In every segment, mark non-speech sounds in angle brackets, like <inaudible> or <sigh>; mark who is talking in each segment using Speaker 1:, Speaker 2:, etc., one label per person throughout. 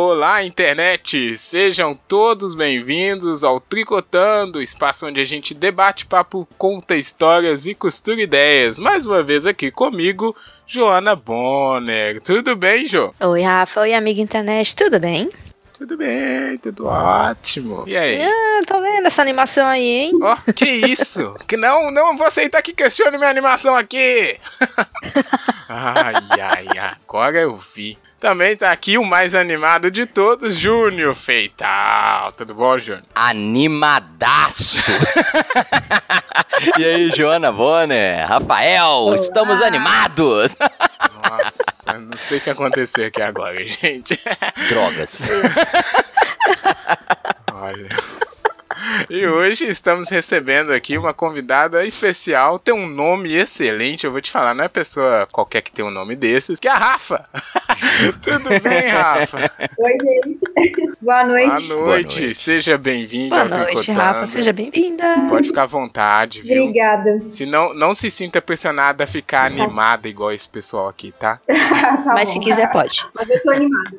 Speaker 1: Olá, internet! Sejam todos bem-vindos ao Tricotando, espaço onde a gente debate papo, conta histórias e costura ideias. Mais uma vez aqui comigo, Joana Bonner. Tudo bem, Jo?
Speaker 2: Oi, Rafa. Oi, amiga internet. Tudo bem?
Speaker 1: Tudo bem, tudo ótimo. E aí?
Speaker 2: Ah, tô vendo essa animação aí, hein?
Speaker 1: Ó, oh, que isso? que não, não vou aceitar que questione minha animação aqui. <laughs> ai, ai, agora eu vi. Também tá aqui o mais animado de todos, Júnior Feital. Tudo bom, Júnior?
Speaker 3: Animadaço! <laughs> e aí, Joana Bonner, Rafael, Olá. estamos animados!
Speaker 1: Nossa, não sei o que aconteceu aqui agora, <laughs> gente.
Speaker 3: Drogas.
Speaker 1: Olha. E hoje estamos recebendo aqui uma convidada especial, tem um nome excelente, eu vou te falar, não é pessoa qualquer que tem um nome desses, que é a Rafa. <laughs> Tudo bem, Rafa?
Speaker 4: Oi, gente. Boa noite.
Speaker 1: Boa noite, seja bem-vinda.
Speaker 2: Boa noite, Rafa, seja bem-vinda.
Speaker 1: Pode ficar à vontade, viu?
Speaker 4: Obrigada.
Speaker 1: Se não, não se sinta pressionada a ficar animada igual esse pessoal aqui, tá? <laughs>
Speaker 2: tá Mas se quiser, pode.
Speaker 4: Mas eu tô animada.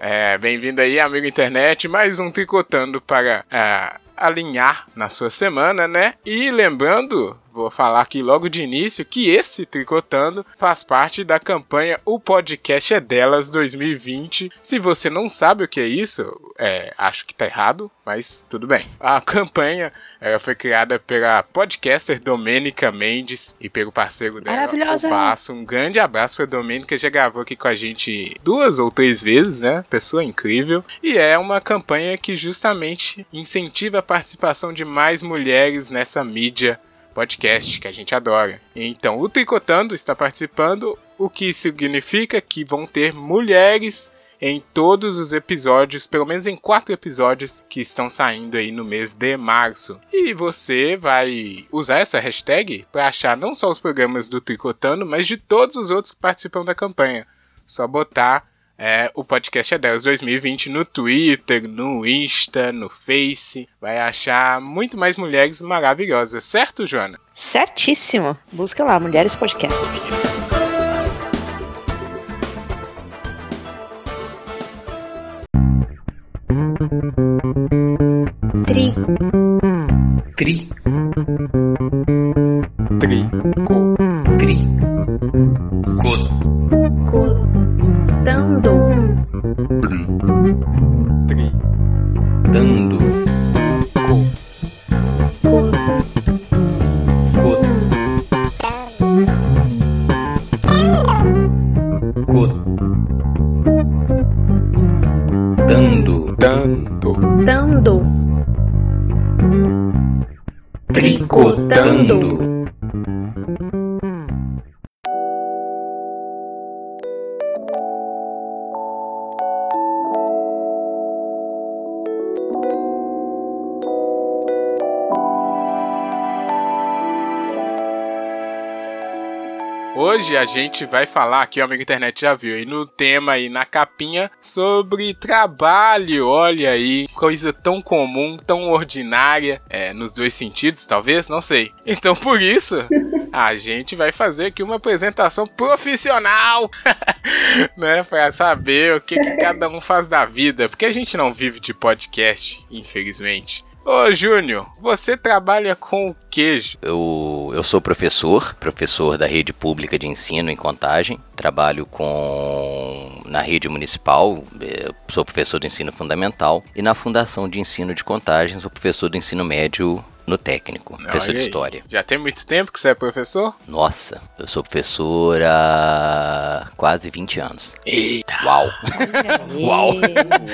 Speaker 1: É, bem-vindo aí, amigo internet, mais um Tricotando para... Uh, alinhar na sua semana, né? E lembrando, vou falar aqui logo de início que esse Tricotando faz parte da campanha O Podcast é Delas 2020. Se você não sabe o que é isso, é, acho que tá errado, mas tudo bem. A campanha foi criada pela podcaster Domênica Mendes e pelo parceiro dela,
Speaker 2: Maravilhosa.
Speaker 1: o Basso. Um grande abraço pra Domênica, já gravou aqui com a gente duas ou três vezes, né? Pessoa incrível. E é uma campanha que justamente incentiva a participação de mais mulheres nessa mídia podcast que a gente adora. Então, o Tricotando está participando, o que significa que vão ter mulheres em todos os episódios, pelo menos em quatro episódios que estão saindo aí no mês de março. E você vai usar essa hashtag para achar não só os programas do Tricotando, mas de todos os outros que participam da campanha. Só botar é, o podcast é delas 2020 no Twitter, no Insta, no Face. Vai achar muito mais mulheres maravilhosas, certo, Joana?
Speaker 2: Certíssimo. Busca lá, Mulheres Podcasters.
Speaker 4: Tri.
Speaker 3: Tri.
Speaker 1: Hoje a gente vai falar aqui, o amigo internet já viu aí no tema aí na capinha sobre trabalho. Olha aí, coisa tão comum, tão ordinária, é, nos dois sentidos, talvez, não sei. Então por isso <laughs> a gente vai fazer aqui uma apresentação profissional, <laughs> né, para saber o que, que cada um faz da vida, porque a gente não vive de podcast, infelizmente. Ô Júnior, você trabalha com o queijo?
Speaker 3: Eu, eu sou professor, professor da rede pública de ensino em Contagem. Trabalho com na rede municipal, eh, sou professor de ensino fundamental. E na Fundação de Ensino de Contagem, sou professor do ensino médio no técnico, professor
Speaker 1: Olha
Speaker 3: de história.
Speaker 1: Já tem muito tempo que você é professor?
Speaker 3: Nossa, eu sou professor há quase 20 anos.
Speaker 1: Eita!
Speaker 3: Uau! Uau.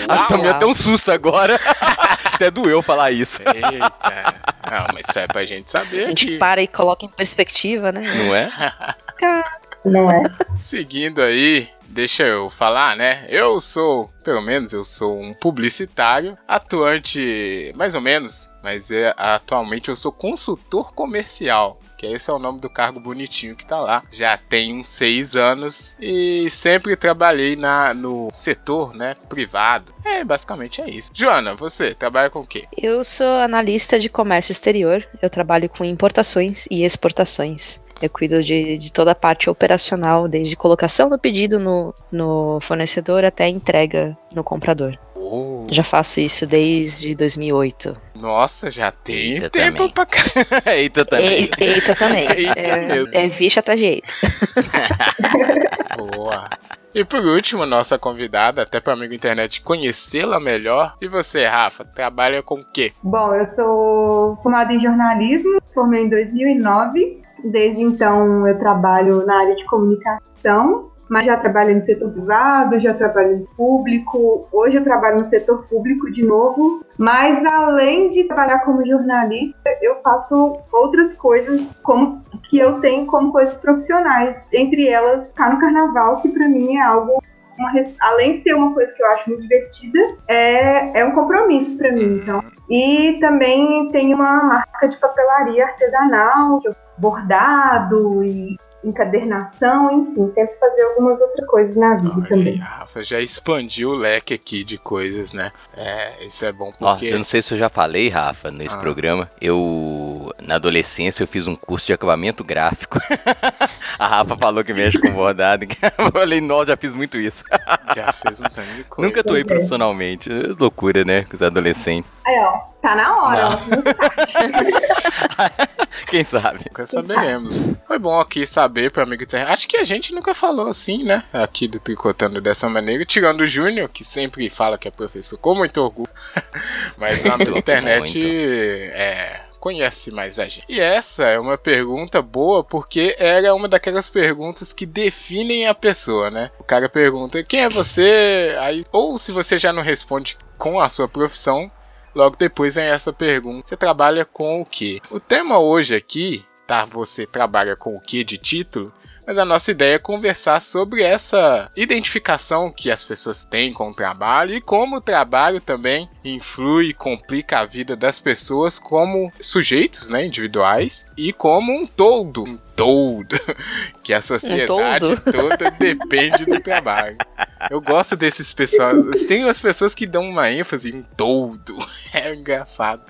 Speaker 3: Ah, tomei até um susto agora. <laughs> até doeu falar isso.
Speaker 1: Eita! Não, mas isso é pra gente saber
Speaker 2: A gente
Speaker 1: aqui.
Speaker 2: para e coloca em perspectiva, né?
Speaker 3: Não é?
Speaker 4: Não é?
Speaker 1: Seguindo aí, deixa eu falar, né? Eu sou, pelo menos eu sou um publicitário, atuante mais ou menos, mas é, atualmente eu sou consultor comercial. Que esse é o nome do cargo bonitinho que tá lá. Já tem uns seis anos e sempre trabalhei na, no setor, né, privado. É, basicamente é isso. Joana, você trabalha com o quê?
Speaker 2: Eu sou analista de comércio exterior. Eu trabalho com importações e exportações. Eu cuido de, de toda a parte operacional, desde colocação do pedido no, no fornecedor até a entrega no comprador.
Speaker 1: Oh,
Speaker 2: Já faço isso desde 2008.
Speaker 1: nossa, já tem
Speaker 3: Eita,
Speaker 1: tempo
Speaker 3: também.
Speaker 1: pra cá. <laughs>
Speaker 3: Eita, também.
Speaker 2: Eita, eita também. <laughs>
Speaker 1: Eita
Speaker 2: é,
Speaker 1: mesmo.
Speaker 2: é vixe atrás de eita. <laughs>
Speaker 1: Boa. E por último, nossa convidada, até para amigo internet conhecê-la melhor. E você, Rafa, trabalha com o quê?
Speaker 5: Bom, eu sou formada em jornalismo, formei em 2009. Desde então eu trabalho na área de comunicação, mas já trabalhei no setor privado, já trabalhei no público. Hoje eu trabalho no setor público de novo. Mas além de trabalhar como jornalista, eu faço outras coisas como que eu tenho como coisas profissionais. Entre elas, ficar no carnaval, que pra mim é algo uma além de ser uma coisa que eu acho muito divertida, é, é um compromisso pra mim. Então. E também tem uma marca de papelaria artesanal, bordado e encadernação, enfim, tento fazer algumas outras coisas na vida
Speaker 1: Olha aí,
Speaker 5: também.
Speaker 1: a Rafa já expandiu o leque aqui de coisas, né? É, isso é bom
Speaker 3: Ó,
Speaker 1: porque.
Speaker 3: eu não sei se eu já falei, Rafa, nesse
Speaker 1: Ah.
Speaker 3: programa. Eu, na adolescência, eu fiz um curso de acabamento gráfico. <laughs> A Rafa falou que mexe com bordado. <laughs> Eu falei, nossa, já fiz muito isso. <laughs>
Speaker 1: Já fez um tanto de coisa.
Speaker 3: Nunca atuei
Speaker 5: é.
Speaker 3: profissionalmente. É loucura, né? Com os adolescentes.
Speaker 5: Aí, ó, tá na hora, ó.
Speaker 3: Quem sabe?
Speaker 1: Nunca saberemos. Foi bom aqui saber pro amigo internet. Acho que a gente nunca falou assim, né? Aqui do Tricotando dessa maneira. Tirando o Júnior, que sempre fala que é professor com muito orgulho. <laughs> Mas lá na internet é, conhece mais a gente. E essa é uma pergunta boa porque era uma daquelas perguntas que definem a pessoa, né? O cara pergunta quem é você? Aí, ou se você já não responde com a sua profissão, Logo depois vem essa pergunta: você trabalha com o que? O tema hoje aqui, tá? Você trabalha com o que de título? Mas a nossa ideia é conversar sobre essa identificação que as pessoas têm com o trabalho e como o trabalho também influi e complica a vida das pessoas como sujeitos, né, individuais e como um todo, todo, <laughs> que a sociedade toda <laughs> depende do trabalho. Eu gosto desses pessoas. Tem umas pessoas que dão uma ênfase em todo. <laughs> É engraçado.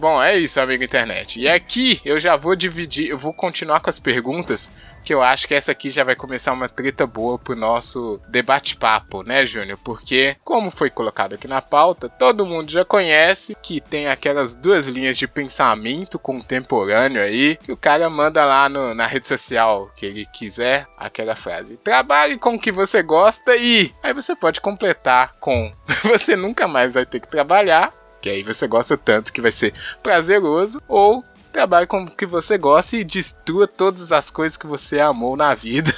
Speaker 1: Bom, é isso, amigo internet. E aqui eu já vou dividir, eu vou continuar com as perguntas, que eu acho que essa aqui já vai começar uma treta boa pro nosso debate-papo, né, Júnior? Porque, como foi colocado aqui na pauta, todo mundo já conhece que tem aquelas duas linhas de pensamento contemporâneo aí, que o cara manda lá no- na rede social que ele quiser aquela frase: trabalhe com o que você gosta e. Aí você pode completar com: <laughs> você nunca mais vai ter que trabalhar, que aí você gosta tanto que vai ser prazeroso, ou trabalhe com o que você gosta e destrua todas as coisas que você amou na vida.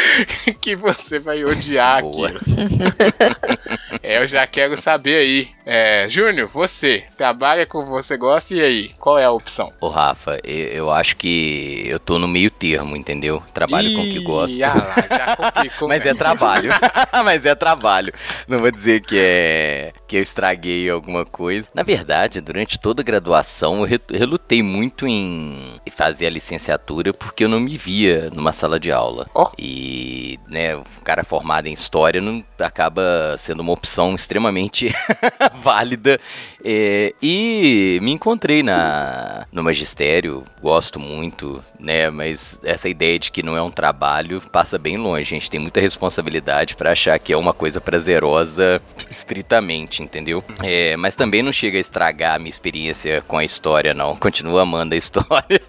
Speaker 1: <laughs> que você vai odiar
Speaker 3: Boa.
Speaker 1: aquilo. <laughs> é, eu já quero saber aí. É, Júnior, você trabalha com o que você gosta e aí? Qual é a opção?
Speaker 3: Ô, Rafa, eu, eu acho que eu tô no meio termo, entendeu? Trabalho com o que
Speaker 1: Ih,
Speaker 3: gosto.
Speaker 1: ah lá, já complicou <laughs>
Speaker 3: Mas é
Speaker 1: mesmo.
Speaker 3: trabalho. <laughs> <laughs> Mas é trabalho. Não vou dizer que é que eu estraguei alguma coisa. Na verdade, durante toda a graduação, eu re- relutei muito em fazer a licenciatura porque eu não me via numa sala de aula.
Speaker 1: Ó.
Speaker 3: E, né, o cara formado em história não acaba sendo uma opção extremamente <laughs> válida. É, e me encontrei na, no magistério, gosto muito, né? Mas essa ideia de que não é um trabalho passa bem longe. A gente tem muita responsabilidade pra achar que é uma coisa prazerosa estritamente, entendeu? É, mas também não chega a estragar a minha experiência com a história, não. Continuo amando a história.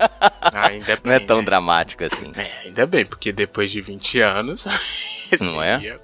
Speaker 1: Ah, ainda bem, <laughs>
Speaker 3: Não é tão
Speaker 1: né?
Speaker 3: dramático assim.
Speaker 1: É, ainda bem, porque depois de 20 anos. <laughs>
Speaker 3: Não é?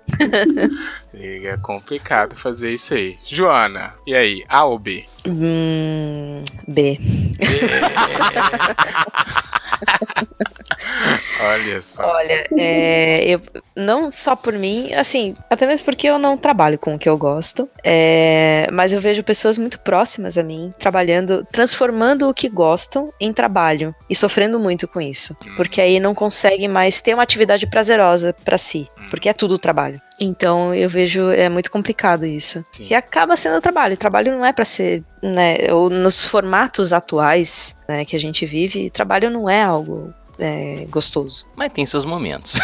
Speaker 1: Seria complicado fazer isso aí. Joana, e aí? A ou B?
Speaker 2: Hum, B. <laughs> <laughs>
Speaker 1: Olha só.
Speaker 2: Olha, é, eu, não só por mim, assim, até mesmo porque eu não trabalho com o que eu gosto, é, mas eu vejo pessoas muito próximas a mim trabalhando, transformando o que gostam em trabalho e sofrendo muito com isso, porque aí não conseguem mais ter uma atividade prazerosa pra si, porque é tudo trabalho. Então eu vejo é muito complicado isso.
Speaker 1: Sim.
Speaker 2: Que acaba sendo trabalho. Trabalho não é pra ser, né? Ou nos formatos atuais né, que a gente vive, trabalho não é algo é, gostoso.
Speaker 3: Mas tem seus momentos.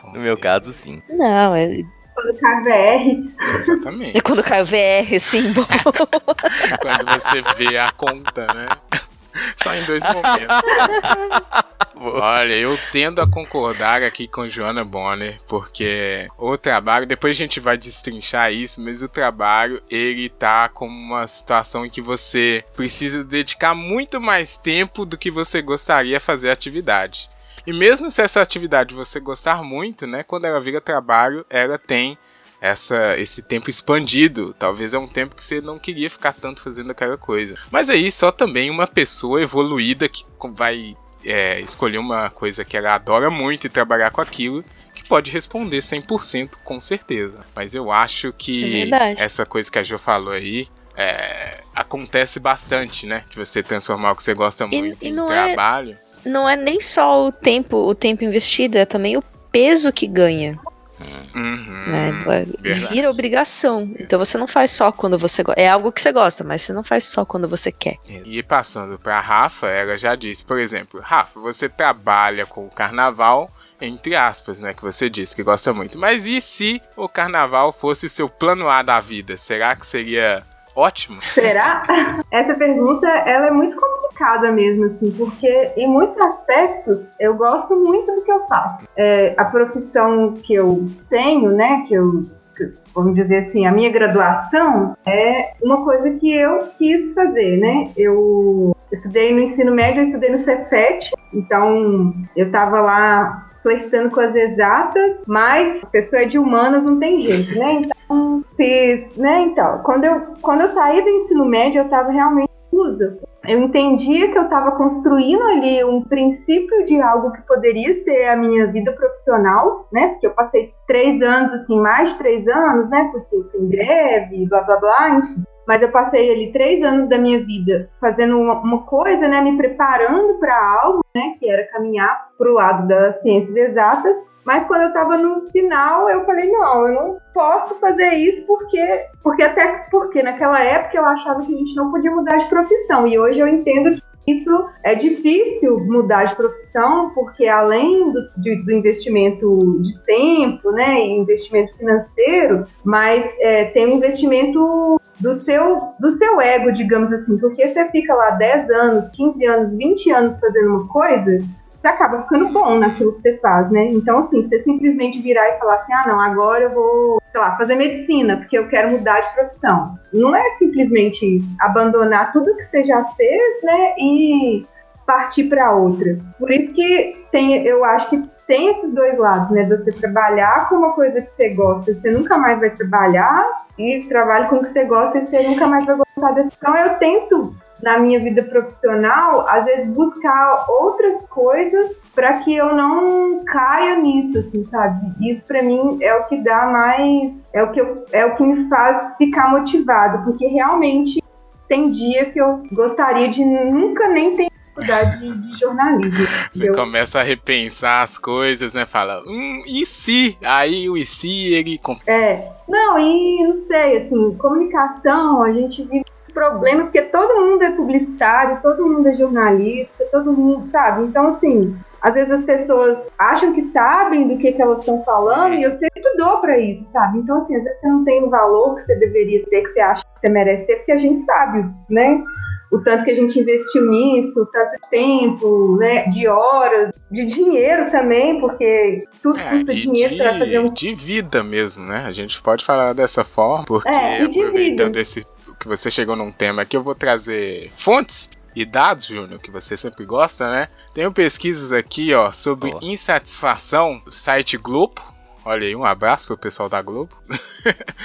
Speaker 1: Com <laughs>
Speaker 3: No meu caso, sim.
Speaker 2: Não, é,
Speaker 5: Quando cai VR,
Speaker 1: Exatamente.
Speaker 2: é <laughs> quando cai o VR, sim. <laughs>
Speaker 1: Quando você vê a conta, né? <laughs> Só em dois momentos. Olha, eu tendo a concordar aqui com Joana Bonner, porque o trabalho, depois a gente vai destrinchar isso, mas o trabalho, ele tá como uma situação em que você precisa dedicar muito mais tempo do que você gostaria fazer a atividade. E mesmo se essa atividade você gostar muito, né, quando ela vira trabalho, ela tem essa esse tempo expandido. Talvez é um tempo que você não queria ficar tanto fazendo aquela coisa. Mas aí só também uma pessoa evoluída que vai é, escolher uma coisa que ela adora muito e trabalhar com aquilo que pode responder 100% com certeza. Mas eu acho que
Speaker 2: É
Speaker 1: essa coisa que a Jo falou aí é, acontece bastante, né? De você transformar o que você gosta
Speaker 2: E-
Speaker 1: muito
Speaker 2: e
Speaker 1: em
Speaker 2: não é-
Speaker 1: trabalho.
Speaker 2: Não é nem só o tempo, o tempo investido, é também o peso que ganha.
Speaker 1: Uhum,
Speaker 2: né?
Speaker 1: verdade.
Speaker 2: Vira obrigação. Então você não faz só quando você gosta. É algo que você gosta, mas você não faz só quando você quer.
Speaker 1: E passando para Rafa, ela já disse, por exemplo, Rafa, você trabalha com o carnaval, entre aspas, né, que você disse que gosta muito. Mas e se o carnaval fosse o seu plano A da vida? Será que seria ótimo?
Speaker 5: Será? Essa pergunta ela é muito complicada mesmo, assim, porque em muitos aspectos eu gosto muito do que eu faço. É, a profissão que eu tenho, né, que eu vamos dizer assim, a minha graduação é uma coisa que eu quis fazer, né? Eu estudei no ensino médio, eu estudei no Cefet, então eu tava lá flertando com as exatas, mas a pessoa é de humanas não tem jeito, né? Então, fiz, né? Então, quando eu, quando eu saí do ensino médio, eu tava realmente confusa. Eu entendia que eu estava construindo ali um princípio de algo que poderia ser a minha vida profissional, né? Porque eu passei três anos, assim, mais três anos, né? Porque eu fui greve, blá blá blá, enfim. Mas eu passei ali três anos da minha vida fazendo uma, uma coisa, né? Me preparando para algo, né? Que era caminhar para o lado das ciências exatas. Mas quando eu estava no final, eu falei, não, eu não posso fazer isso porque, porque até porque naquela época eu achava que a gente não podia mudar de profissão. E hoje eu entendo que isso é difícil mudar de profissão, porque além do, de- do investimento de tempo, né, e investimento financeiro, mas é, tem o investimento do seu, do seu ego, digamos assim, porque você fica lá 10 anos, 15 anos, 20 anos fazendo uma coisa, você acaba ficando bom naquilo que você faz, né? Então, assim, você simplesmente virar e falar assim, ah, não, agora eu vou, sei lá, fazer medicina, porque eu quero mudar de profissão. Não é simplesmente abandonar tudo que você já fez, né, e partir para outra. Por isso que tem, eu acho que tem esses dois lados, né? Você trabalhar com uma coisa que você gosta, você nunca mais vai trabalhar, e trabalho com o que você gosta e você nunca mais vai gostar dessa. Então eu tento na minha vida profissional, às vezes buscar outras coisas para que eu não caia nisso, assim, sabe? Isso para mim é o que dá mais, é o que eu, é o que me faz ficar motivado, porque realmente tem dia que eu gostaria de nunca nem ter faculdade de, de jornalismo.
Speaker 1: Você
Speaker 5: Eu-
Speaker 1: começa a repensar as coisas, né? Fala, hum, e se? Aí o e se ele.
Speaker 5: É, não, e não sei, assim, comunicação, a gente vive problema porque todo mundo é publicitário, todo mundo é jornalista, todo mundo sabe. Então, assim, às vezes as pessoas acham que sabem do que, que elas estão falando e você estudou pra isso, sabe? Então, assim, às vezes você não tem o valor que você deveria ter, que você acha que você merece ter, porque a gente sabe, né? O tanto que a gente investiu nisso, o tanto de tempo, né? De horas, de dinheiro também, porque tudo
Speaker 1: É,
Speaker 5: custa dinheiro para fazer um
Speaker 1: de, de vida mesmo, né? A gente pode falar dessa forma, porque
Speaker 5: É, de
Speaker 1: aproveitando
Speaker 5: vida.
Speaker 1: esse que você chegou num tema aqui, eu vou trazer fontes e dados, Júnior, que você sempre gosta, né? Tenho pesquisas aqui, ó, sobre
Speaker 3: Boa.
Speaker 1: insatisfação do site Globo. Olha aí, um abraço pro pessoal da Globo. <laughs>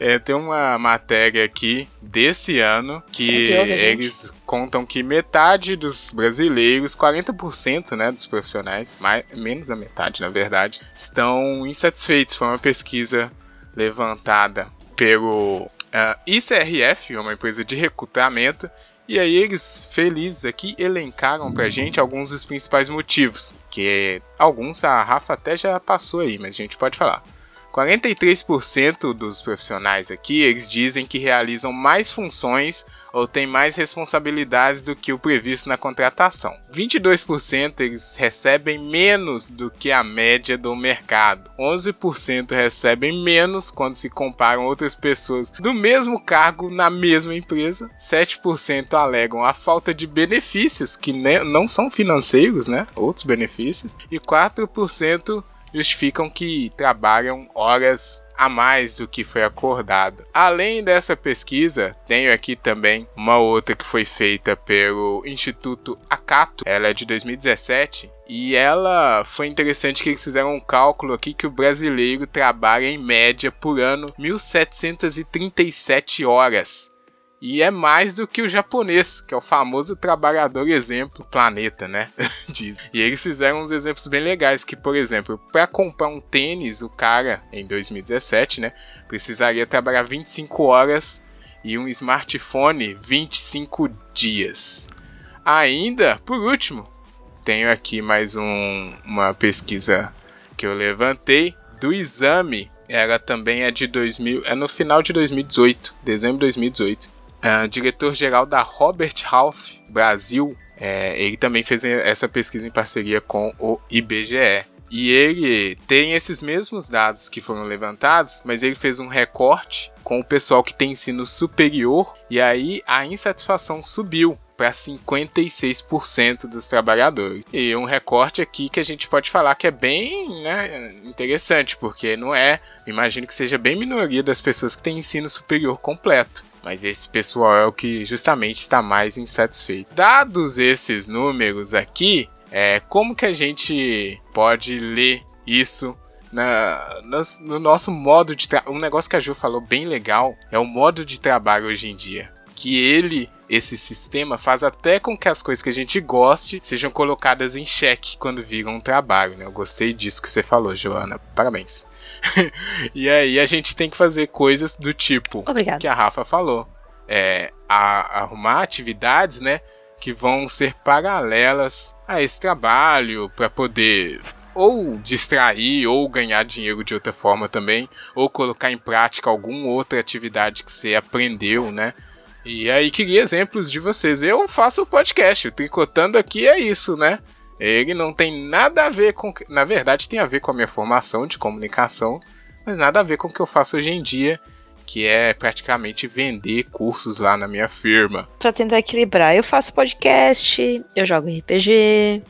Speaker 1: É, tem uma matéria aqui desse ano que
Speaker 2: a gente.
Speaker 1: eles contam que metade dos brasileiros, 40% né, dos profissionais, mais, menos da metade na verdade, estão insatisfeitos. Foi uma pesquisa levantada pelo ah, ICRF, uma empresa de recrutamento, e aí eles, felizes aqui, elencaram pra gente alguns dos principais motivos, que alguns a Rafa até já passou aí, mas a gente pode falar. 43% dos profissionais aqui, eles dizem que realizam mais funções ou têm mais responsabilidades do que o previsto na contratação. 22% eles recebem menos do que a média do mercado. 11% recebem menos quando se comparam outras pessoas do mesmo cargo na mesma empresa. 7% alegam a falta de benefícios que não são financeiros, né? Outros benefícios. E 4% justificam que trabalham horas a mais do que foi acordado. Além dessa pesquisa, tenho aqui também uma outra que foi feita pelo Instituto Acato, ela é de 2017 e ela foi interessante que eles fizeram um cálculo aqui que o brasileiro trabalha em média por ano 1737 horas. E é mais do que o japonês, que é o famoso trabalhador exemplo planeta, né? <laughs> Diz. E eles fizeram uns exemplos bem legais, que, por exemplo, para comprar um tênis, o cara, em 2017, né, precisaria trabalhar 25 horas e um smartphone 25 dias. Ainda, por último, tenho aqui mais um, uma pesquisa que eu levantei do exame. Ela também é de 2000, é no final de 2018, dezembro de 2018 uh, diretor-geral da Robert Half Brasil. É, ele também fez essa pesquisa em parceria com o IBGE. E ele tem esses mesmos dados que foram levantados, mas ele fez um recorte com o pessoal que tem ensino superior e aí a insatisfação subiu para 56% dos trabalhadores. E um recorte aqui que a gente pode falar que é bem né, interessante, porque não é, imagino que seja bem minoria das pessoas que têm ensino superior completo. Mas esse pessoal é o que justamente está mais insatisfeito. Dados esses números aqui, é, como que a gente pode ler isso na, no, no nosso modo de trabalho? Um negócio que a Ju falou bem legal é o modo de trabalho hoje em dia. Que ele esse sistema faz até com que as coisas que a gente goste sejam colocadas em xeque quando viram um trabalho, né? Eu gostei disso que você falou, Joana. Parabéns. <laughs> e aí a gente tem que fazer coisas do tipo
Speaker 2: Obrigada.
Speaker 1: que a Rafa falou. É, a, arrumar atividades, né? Que vão ser paralelas a esse trabalho para poder ou distrair ou ganhar dinheiro de outra forma também, ou colocar em prática alguma outra atividade que você aprendeu, né? E aí queria exemplos de vocês. Eu faço o podcast, o Tricotando aqui é isso, né? Ele não tem nada a ver com. Na verdade, tem a ver com a minha formação de comunicação, mas nada a ver com o que eu faço hoje em dia, que é praticamente vender cursos lá na minha firma.
Speaker 2: Para tentar equilibrar, eu faço podcast, eu jogo RPG,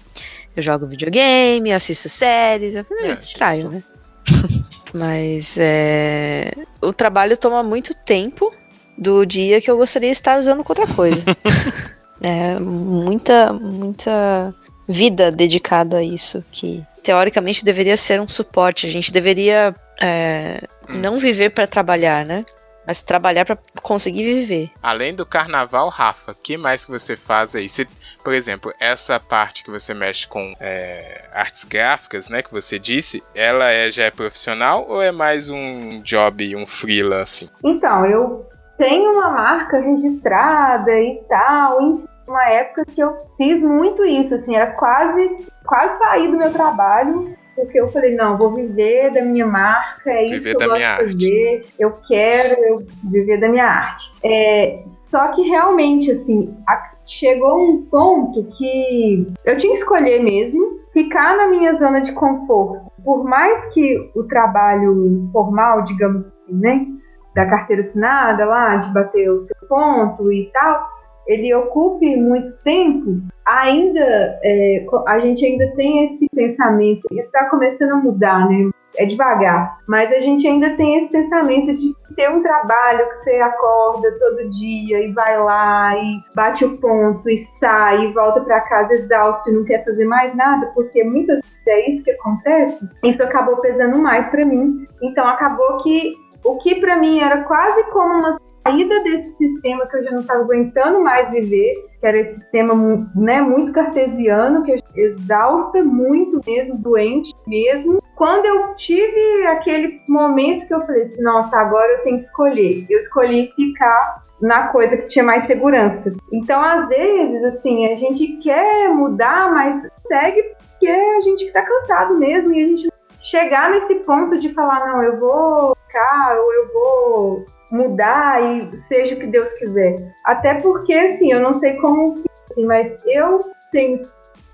Speaker 2: eu jogo videogame, eu assisto séries, eu é, distraio, né? <laughs> mas é... o trabalho toma muito tempo do dia que eu gostaria de estar usando com outra coisa. <laughs> é muita, muita vida dedicada a isso, que teoricamente deveria ser um suporte. A gente deveria é, hum. não viver para trabalhar, né? Mas trabalhar para conseguir viver.
Speaker 1: Além do carnaval, Rafa, que mais que você faz aí? Você, por exemplo, essa parte que você mexe com é, artes gráficas, né, que você disse, ela é, já é profissional ou é mais um job, um freelance?
Speaker 5: Então, eu tenho uma marca registrada e tal, enfim, uma época que eu fiz muito isso, assim, era quase, quase sair do meu trabalho, porque eu falei, não, vou viver da minha marca, é viver isso que eu gosto de fazer, arte. eu quero eu viver da minha arte. É, só que realmente, assim, a, chegou um ponto que eu tinha que escolher mesmo ficar na minha zona de conforto. Por mais que o trabalho formal, digamos assim, né, da carteira assinada lá, de bater o seu ponto e tal, ele ocupe muito tempo, ainda é, a gente ainda tem esse pensamento, isso está começando a mudar, né? É devagar, mas a gente ainda tem esse pensamento de ter um trabalho que você acorda todo dia e vai lá e bate o ponto e sai e volta para casa exausto e não quer fazer mais nada, porque muitas vezes é isso que acontece. Isso acabou pesando mais para mim. Então acabou que o que para mim era quase como uma saída desse sistema que eu já não estava aguentando mais viver, que era esse sistema né, muito cartesiano, que exausta muito mesmo, doente mesmo. Quando eu tive aquele momento que eu falei assim, nossa, agora eu tenho que escolher. Eu escolhi ficar na coisa que tinha mais segurança. Então, às vezes, assim, a gente quer mudar, mas segue porque a gente está cansado mesmo e a gente chegar nesse ponto de falar, não, eu vou ficar, ou eu vou mudar e seja o que Deus quiser. Até porque, assim, eu não sei como que, assim, mas eu tenho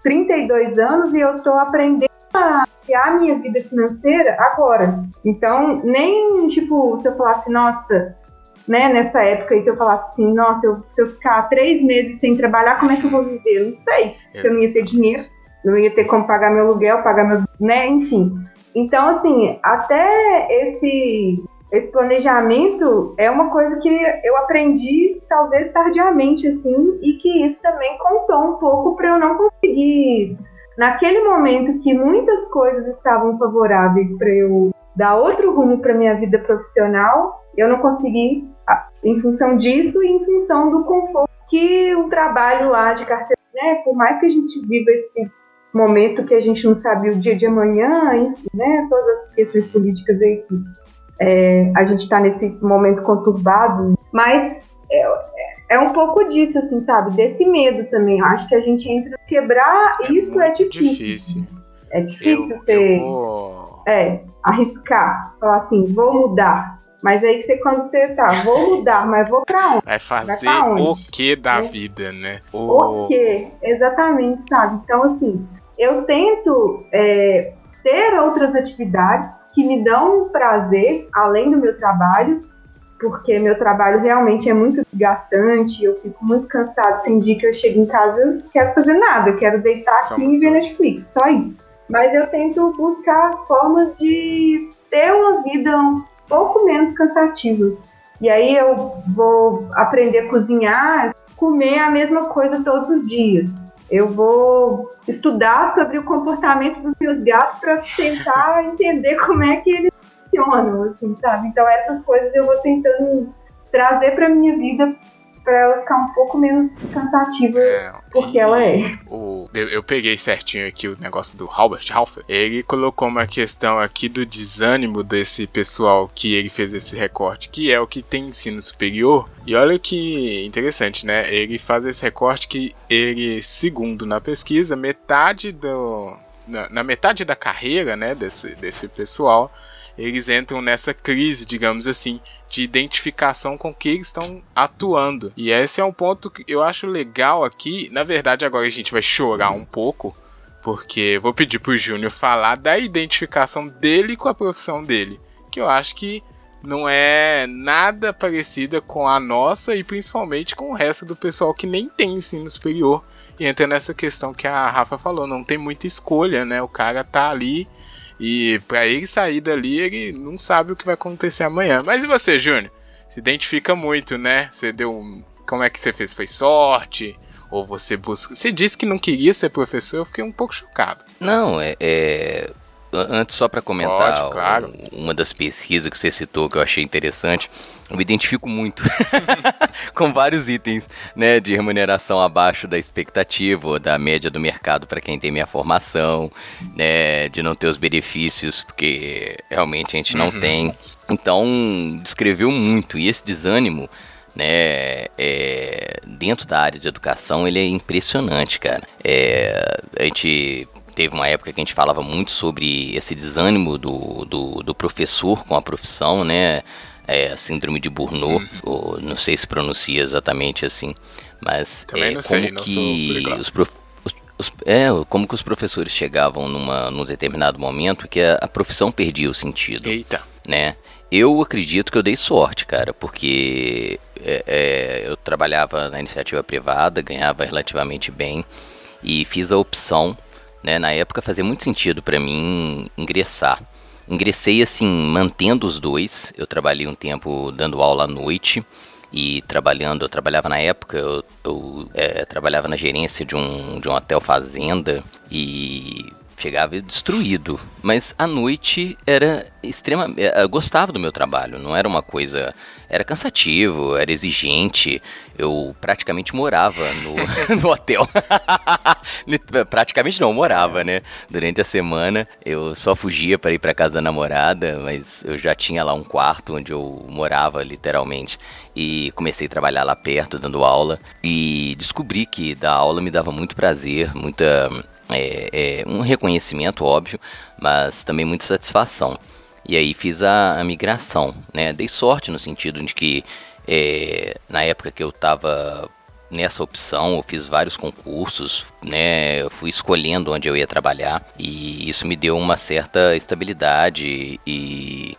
Speaker 5: 32 anos e eu estou aprendendo a a minha vida financeira agora. Então, nem, tipo, se eu falasse, nossa, né, nessa época, e se eu falasse assim, nossa, eu, se eu ficar três meses sem trabalhar, como é que eu vou viver? Eu não sei. É. Eu não ia ter dinheiro, não ia ter como pagar meu aluguel, pagar meus, né, enfim. Então, assim, até esse esse planejamento é uma coisa que eu aprendi talvez tardiamente assim e que isso também contou um pouco para eu não conseguir naquele momento que muitas coisas estavam favoráveis para eu dar outro rumo para minha vida profissional, eu não consegui em função disso e em função do conforto que o trabalho lá de carteira, né, por mais que a gente viva esse momento que a gente não sabe o dia de amanhã, enfim, né, todas as questões políticas aí é, a gente está nesse momento conturbado, mas é, é, um pouco disso, assim, sabe? Desse medo também. Eu acho que a gente entra quebrar, é isso é difícil.
Speaker 1: difícil.
Speaker 5: É difícil eu, ser.
Speaker 1: Eu vou...
Speaker 5: É, arriscar, falar assim, vou mudar. Mas aí que você, quando você tá, vou mudar, mas vou pra onde?
Speaker 1: Vai fazer Vai o que da é. vida, né?
Speaker 5: O... o que, exatamente, sabe? Então, assim, eu tento é, ter outras atividades que me dão prazer além do meu trabalho, porque meu trabalho realmente é muito desgastante, eu fico muito cansado. Tem dia que eu chego em casa e não quero fazer nada, eu quero deitar Somos aqui e ver Netflix, só isso. Mas eu tento buscar formas de ter uma vida um pouco menos cansativa. E aí eu vou aprender a cozinhar, comer a mesma coisa todos os dias. Eu vou estudar sobre o comportamento dos meus gatos para tentar entender como é que eles funcionam, assim, sabe? Então essas coisas eu vou tentando trazer para minha vida para ela ficar um pouco menos cansativa, é, porque ela é.
Speaker 1: O, eu, eu, peguei certinho aqui o negócio do Albert Halfer. Ele colocou uma questão aqui do desânimo desse pessoal que ele fez esse recorte, que é o que tem ensino superior. E olha que interessante, né? Ele faz esse recorte que ele, segundo na pesquisa, metade do. Na, na metade da carreira, né, desse, desse pessoal, eles entram nessa crise, digamos assim, de identificação com que estão atuando. E esse é um ponto que eu acho legal aqui. Na verdade, agora a gente vai chorar um pouco, porque vou pedir pro Júnior falar da identificação dele com a profissão dele, que eu acho que não é nada parecida com a nossa e principalmente com o resto do pessoal que nem tem ensino superior. E entra nessa questão que a Rafa falou, não tem muita escolha, né? O cara tá ali e para ele sair dali, ele não sabe o que vai acontecer amanhã. Mas e você, Júnior? Se identifica muito, né? Você deu. Como é que você fez? Foi sorte? Ou você busca. Você disse que não queria ser professor, eu fiquei um pouco chocado.
Speaker 3: Não, é. é... Antes, só para comentar,
Speaker 1: Pode, claro.
Speaker 3: uma das pesquisas que você citou que eu achei interessante, eu me identifico muito <laughs> com vários itens né, de remuneração abaixo da expectativa ou da média do mercado para quem tem minha formação, né, de não ter os benefícios, porque realmente a gente não uhum. tem. Então, descreveu muito. E esse desânimo né, é, dentro da área de educação, ele é impressionante, cara. É, a gente teve uma época que a gente falava muito sobre esse desânimo do, do, do professor com a profissão, né? É, a síndrome de Burnout, uhum. ou, não sei se pronuncia exatamente assim, mas
Speaker 1: Também
Speaker 3: é,
Speaker 1: não
Speaker 3: como
Speaker 1: sei,
Speaker 3: que os, prof, os, os, é, como que os professores chegavam numa, num determinado momento que a, a profissão perdia o sentido.
Speaker 1: Eita.
Speaker 3: Né? Eu acredito que eu dei sorte, cara, porque é, é, eu trabalhava na iniciativa privada, ganhava relativamente bem e fiz a opção né? Na época fazia muito sentido para mim ingressar. Ingressei assim, mantendo os dois. Eu trabalhei um tempo dando aula à noite e trabalhando, eu trabalhava na época, eu, eu é, trabalhava na gerência de um, de um hotel fazenda e chegava destruído. Mas à noite era extremamente. É, eu gostava do meu trabalho, não era uma coisa. Era cansativo, era exigente. Eu praticamente morava no, <laughs> no hotel. <laughs> praticamente não, morava, né? Durante a semana eu só fugia para ir para casa da namorada, mas eu já tinha lá um quarto onde eu morava literalmente. E comecei a trabalhar lá perto, dando aula. E descobri que dar aula me dava muito prazer, muita é, é, um reconhecimento, óbvio, mas também muita satisfação. E aí fiz a, a migração, né? Dei sorte no sentido de que é, na época que eu estava nessa opção, eu fiz vários concursos, né? Eu fui escolhendo onde eu ia trabalhar e isso me deu uma certa estabilidade e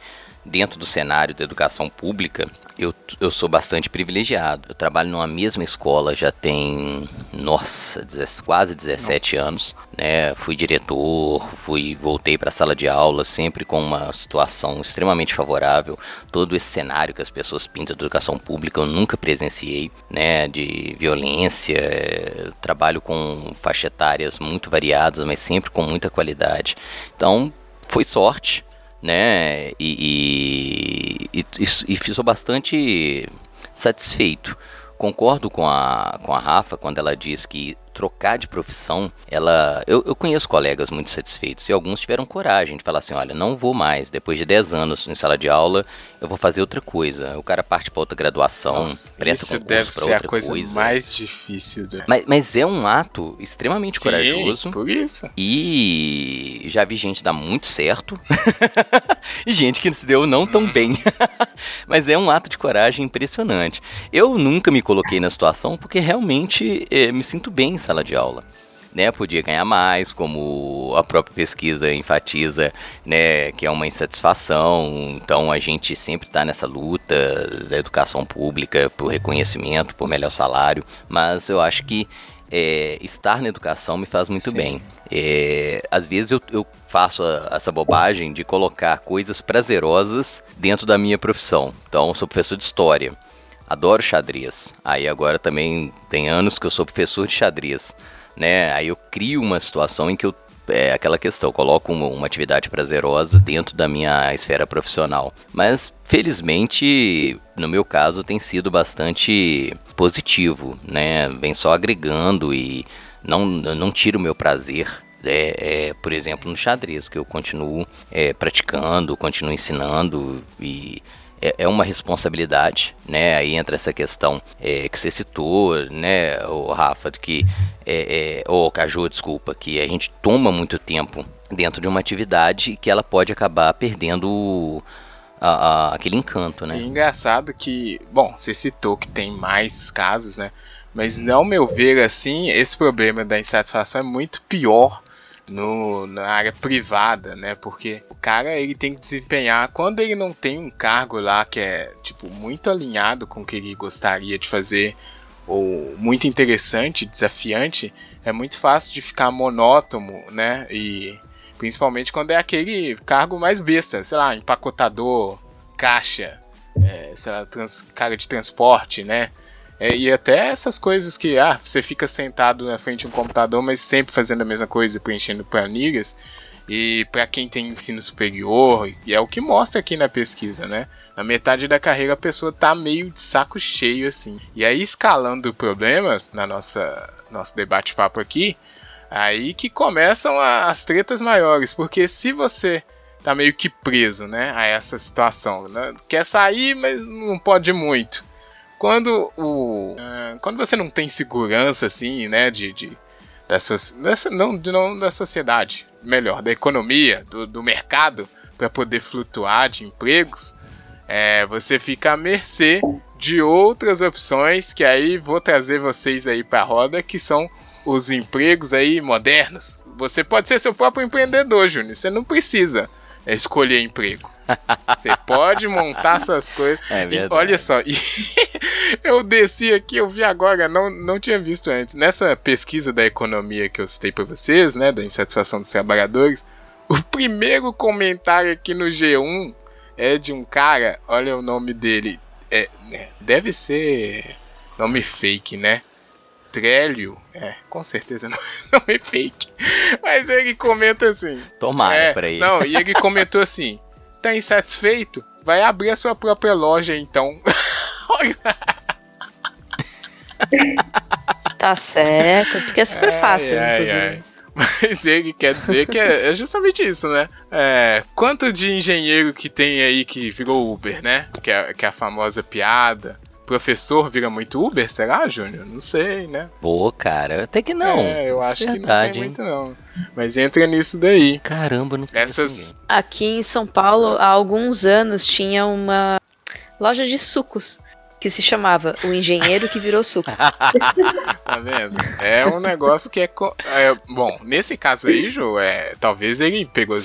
Speaker 3: dentro do cenário da educação pública, eu, eu sou bastante privilegiado. Eu trabalho numa mesma escola já tem, nossa, quase 17 nossa. anos. Né? Fui diretor, fui voltei para a sala de aula sempre com uma situação extremamente favorável. Todo esse cenário que as pessoas pintam da educação pública eu nunca presenciei, né? De violência. Trabalho com faixa etárias muito variadas, mas sempre com muita qualidade. Então, foi sorte, né? E, e, e, e, sou bastante satisfeito. Concordo com a, com a Rafa quando ela diz que trocar de profissão, ela. Eu, eu conheço colegas muito satisfeitos e alguns tiveram coragem de falar assim: olha, não vou mais, depois de 10 anos em sala de aula, eu vou fazer outra coisa. O cara parte para outra graduação,
Speaker 1: Nossa, presta Isso deve ser a coisa, coisa, mais difícil. De...
Speaker 3: Mas, mas é um ato extremamente Sim, corajoso.
Speaker 1: Por isso.
Speaker 3: E já vi gente dar muito certo <laughs> e gente que se deu não tão hum. bem. <laughs> mas é um ato de coragem impressionante. Eu nunca me coloquei na situação porque realmente eh, me sinto bem sala de aula. Né, podia ganhar mais, como a própria pesquisa enfatiza, né, que é uma insatisfação. Então a gente sempre está nessa luta da educação pública por reconhecimento, por melhor salário. Mas eu acho que é, estar na educação me faz muito Sim. bem. É, às vezes eu, eu faço a, essa bobagem de colocar coisas prazerosas dentro da minha profissão. Então, eu sou professor de história. Adoro xadrez. Aí agora também tem anos que eu sou professor de xadrez, né? Aí eu crio uma situação em que eu é aquela questão, coloco uma, uma, atividade prazerosa dentro da minha esfera profissional. Mas felizmente, no meu caso, tem sido bastante positivo, né? Vem só agregando e não, não tira o meu prazer é, é, por exemplo, no xadrez, que eu continuo é, praticando, continuo ensinando e é, é uma responsabilidade, né? Aí entra essa questão é, que você citou, né, o Rafa, que é, é, ou Caju, desculpa, que a gente toma muito tempo dentro de uma atividade que ela pode acabar perdendo a, a, aquele encanto, né?
Speaker 1: É engraçado que, bom, você citou que tem mais casos, né? Mas ao meu ver, assim, esse problema da insatisfação é muito pior no, na área privada, né? Porque o cara ele tem que desempenhar quando ele não tem um cargo lá que é tipo muito alinhado com o que ele gostaria de fazer ou muito interessante, desafiante, é muito fácil de ficar monótono, né? E principalmente quando é aquele cargo mais besta, sei lá, empacotador, caixa, é, sei lá, trans, cara de transporte, né? É, e até essas coisas que, ah, você fica sentado na frente de um computador, mas sempre fazendo a mesma coisa, preenchendo planilhas. E para quem tem ensino superior, e é o que mostra aqui na pesquisa, né? Na metade da carreira a pessoa tá meio de saco cheio assim. E aí escalando o problema na nossa nosso debate-papo aqui, aí que começam a, as tretas maiores, porque se você tá meio que preso, né, a essa situação, né? quer sair, mas não pode muito. Quando o. Uh, quando você não tem segurança, assim, né, de. de dessa, dessa, não, de, não da sociedade, melhor, da economia, do, do mercado, para poder flutuar de empregos, é, você fica à mercê de outras opções que aí vou trazer vocês aí para a roda, que são os empregos aí modernos. Você pode ser seu próprio empreendedor, Júnior. Você não precisa escolher emprego. Você pode montar suas coisas. É e olha só, <laughs> eu desci aqui, eu vi agora, não, não tinha visto antes. Nessa pesquisa da economia que eu citei para vocês, né, da insatisfação dos trabalhadores, o primeiro comentário aqui no G1 é de um cara, olha o nome dele, é, né, deve ser nome fake, né? Trélio, é, com certeza não, não é <laughs> fake. Mas ele comenta assim.
Speaker 3: Tomara
Speaker 1: é,
Speaker 3: pra ele.
Speaker 1: Não, e ele comentou assim: tá insatisfeito? Vai abrir a sua própria loja então. <laughs>
Speaker 2: tá certo, porque é super fácil, ai, inclusive. Ai.
Speaker 1: Mas ele quer dizer que é, é justamente isso, né? É, quanto de engenheiro que tem aí que virou Uber, né? Que é, que é a famosa piada. Professor vira muito Uber, será, Júnior? Não sei, né?
Speaker 3: Pô, cara, até que não.
Speaker 1: É, eu acho
Speaker 3: Verdade,
Speaker 1: que não
Speaker 3: hein?
Speaker 1: tem muito, não. Mas entra nisso daí.
Speaker 3: Caramba, não conheço
Speaker 1: Essas.
Speaker 2: Aqui em São Paulo, há alguns anos, tinha uma loja de sucos que se chamava O Engenheiro que Virou Suco. <laughs>
Speaker 1: Tá vendo? É um negócio que é, co- é, Bom, nesse caso aí, Jô, é, talvez ele pegou.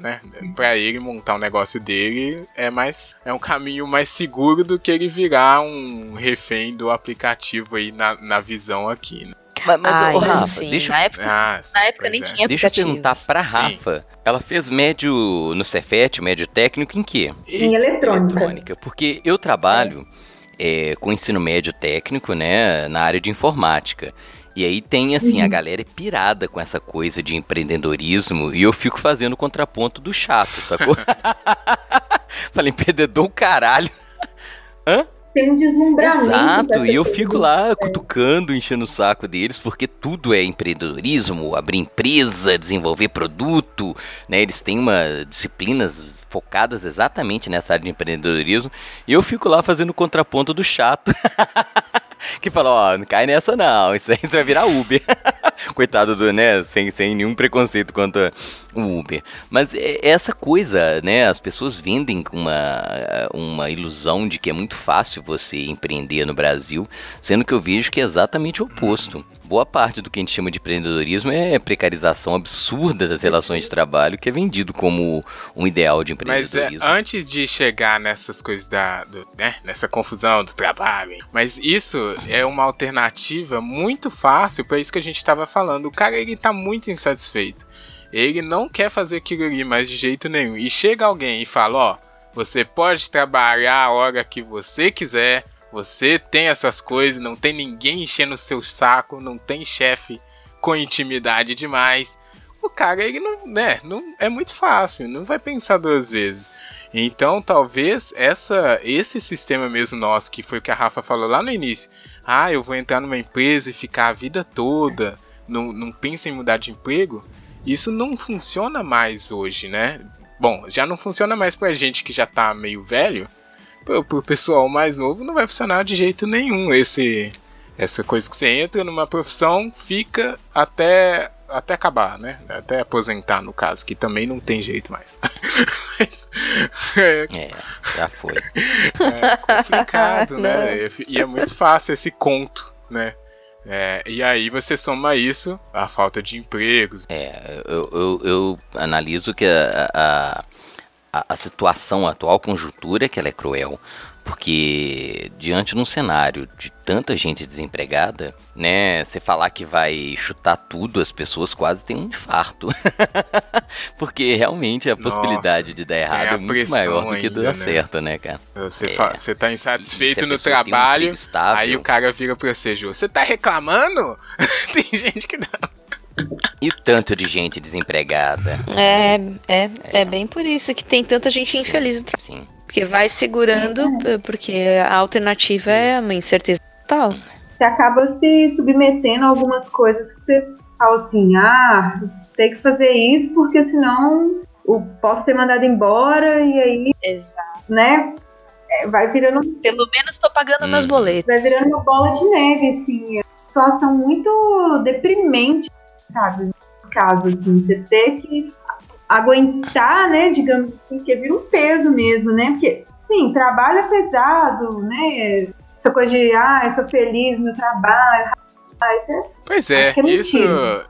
Speaker 1: Né? Pra ele montar o negócio dele é mais. É um caminho mais seguro do que ele virar um refém do aplicativo aí na, na visão aqui. Né?
Speaker 3: Mas, mas
Speaker 2: ah,
Speaker 3: ô, Rafa,
Speaker 2: sim.
Speaker 3: deixa, eu-
Speaker 2: Na época,
Speaker 1: Ah, sim,
Speaker 2: na época nem
Speaker 1: é.
Speaker 2: tinha
Speaker 3: deixa eu perguntar pra
Speaker 1: Sim.
Speaker 3: Rafa. Ela fez médio no Cefet, médio técnico em quê?
Speaker 5: Em eletrônica.
Speaker 3: eletrônica, porque eu trabalho é, com ensino médio técnico, né, na área de informática. E aí tem, assim, a galera é pirada com essa coisa de empreendedorismo e eu fico fazendo o contraponto do chato, sacou? <laughs> Falei, empreendedor, caralho. <laughs>
Speaker 5: Tem um deslumbramento.
Speaker 3: Exato, e eu fico lá cutucando, enchendo o saco deles, porque tudo é empreendedorismo, abrir empresa, desenvolver produto, né? Eles têm uma disciplinas focadas exatamente nessa área de empreendedorismo, e eu fico lá fazendo contraponto do chato. <laughs> que fala, ó, não cai nessa não, isso aí você vai virar Uber. <laughs> Coitado do, né, sem, sem nenhum preconceito contra o Uber. Mas é essa coisa, né, as pessoas vendem com uma, uma ilusão de que é muito fácil você empreender no Brasil, sendo que eu vejo que é exatamente o oposto. Boa parte do que a gente chama de empreendedorismo é precarização absurda das relações de trabalho, que é vendido como um ideal de
Speaker 1: Mas é,
Speaker 3: empreendedorismo.
Speaker 1: antes de chegar nessas coisas da, do, né, nessa confusão do trabalho, mas isso é uma alternativa muito fácil para isso que a gente estava falando. O cara ele tá muito insatisfeito. Ele não quer fazer aquilo ali mais de jeito nenhum. E chega alguém e fala, ó, você pode trabalhar a hora que você quiser. Você tem essas coisas, não tem ninguém enchendo o seu saco, não tem chefe com intimidade demais. O cara, ele não, né, não é muito fácil, não vai pensar duas vezes. Então, talvez essa esse sistema mesmo nosso, que foi o que a Rafa falou lá no início. Ah, eu vou entrar numa empresa e ficar a vida toda, não, não pensa em mudar de emprego. Isso não funciona mais hoje, né? Bom, já não funciona mais pra gente que já tá meio velho. Pro, pro pessoal mais novo não vai funcionar de jeito nenhum esse essa coisa que você entra numa profissão, fica até até acabar, né? Até aposentar no caso, que também não tem jeito mais. <laughs> Mas, é,
Speaker 3: É, já foi.
Speaker 1: é complicado, né? <laughs> E é muito fácil esse conto, né? É, e aí você soma isso, a falta de empregos.
Speaker 3: É, eu, eu, eu analiso que a, a, a, a situação atual, conjuntura, que ela é cruel. Porque diante de um cenário de tanta gente desempregada, né, você falar que vai chutar tudo, as pessoas quase têm um infarto. <laughs> Porque realmente a
Speaker 1: Nossa,
Speaker 3: possibilidade de dar errado é muito maior do que
Speaker 1: ainda,
Speaker 3: dar
Speaker 1: né?
Speaker 3: certo, né, cara?
Speaker 1: Você,
Speaker 3: É.
Speaker 1: fa- você tá insatisfeito
Speaker 3: E
Speaker 1: no
Speaker 3: um
Speaker 1: trabalho,
Speaker 3: emprego estável-
Speaker 1: aí o cara vira pra você, Jô, você tá reclamando? <laughs> tem gente que não.
Speaker 3: E o tanto de gente desempregada.
Speaker 2: É, é, é bem por isso que tem tanta gente infeliz no trabalho.
Speaker 3: Sim.
Speaker 2: Porque vai segurando, porque a alternativa é uma incerteza total.
Speaker 5: Você acaba se submetendo a algumas coisas que você fala assim, ah, tem que fazer isso porque senão eu posso ser mandado embora e aí,
Speaker 2: Exato.
Speaker 5: né, é, vai virando
Speaker 2: Pelo menos tô pagando meus
Speaker 3: Hum.
Speaker 2: boletos.
Speaker 5: vai virando uma bola de neve, assim. É uma situação muito deprimente, sabe? Nos casos, assim. Você ter que aguentar, né? Digamos assim, porque vira um peso mesmo, né? Porque, sim, trabalho é pesado, né? Essa coisa de, ah, eu sou feliz no trabalho. É
Speaker 1: Pois é,
Speaker 5: é
Speaker 1: isso.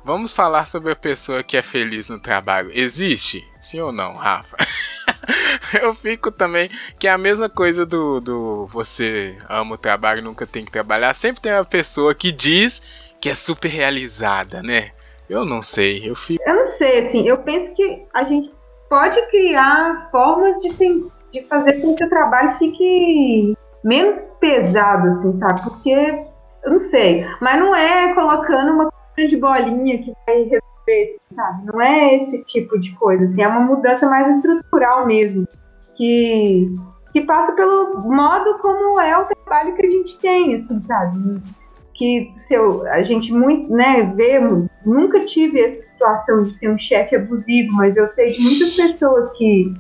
Speaker 1: Vamos falar sobre a pessoa que é feliz no trabalho. Existe? Sim ou não, Rafa? <laughs> Eu fico também que é a mesma coisa do, do você ama o trabalho e nunca tem que trabalhar. Sempre tem uma pessoa que diz que é super realizada, né? Eu não sei, eu fico.
Speaker 5: Eu não sei, assim, eu penso que a gente pode criar formas de, de fazer com que o trabalho fique menos pesado, assim, sabe? Porque, eu não sei, mas não é colocando uma grande bolinha que vai resolver, assim, sabe? Não é esse tipo de coisa, assim, é uma mudança mais estrutural mesmo, que, que passa pelo modo como é o trabalho que a gente tem, assim, sabe? Que se eu, a gente muito, né, vê, nunca tive essa situação de ter um chefe abusivo, mas eu sei de muitas pessoas que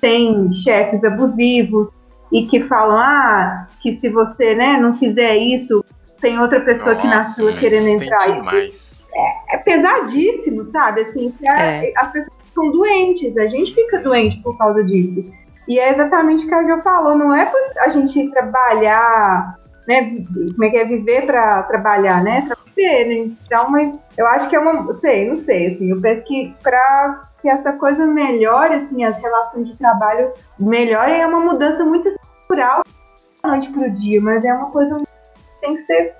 Speaker 5: têm chefes abusivos, e que falam, ah, que se você né, não fizer isso, tem outra pessoa aqui na fila
Speaker 1: mas
Speaker 5: querendo entrar. Isso
Speaker 1: demais.
Speaker 5: é pesadíssimo, sabe? Assim, pra-
Speaker 2: É.
Speaker 5: as pessoas ficam doentes, a gente fica doente por causa disso. E é exatamente o que a Jo falou, não é por a gente trabalhar, né? Como é que é viver pra trabalhar, né? Pra viver, né? Então, mas eu acho que é uma. Sei, não sei, assim, eu penso que pra que essa coisa melhore, assim, as relações de trabalho melhorem, é uma mudança muito estrutural da noite pro dia, mas é uma coisa que tem que ser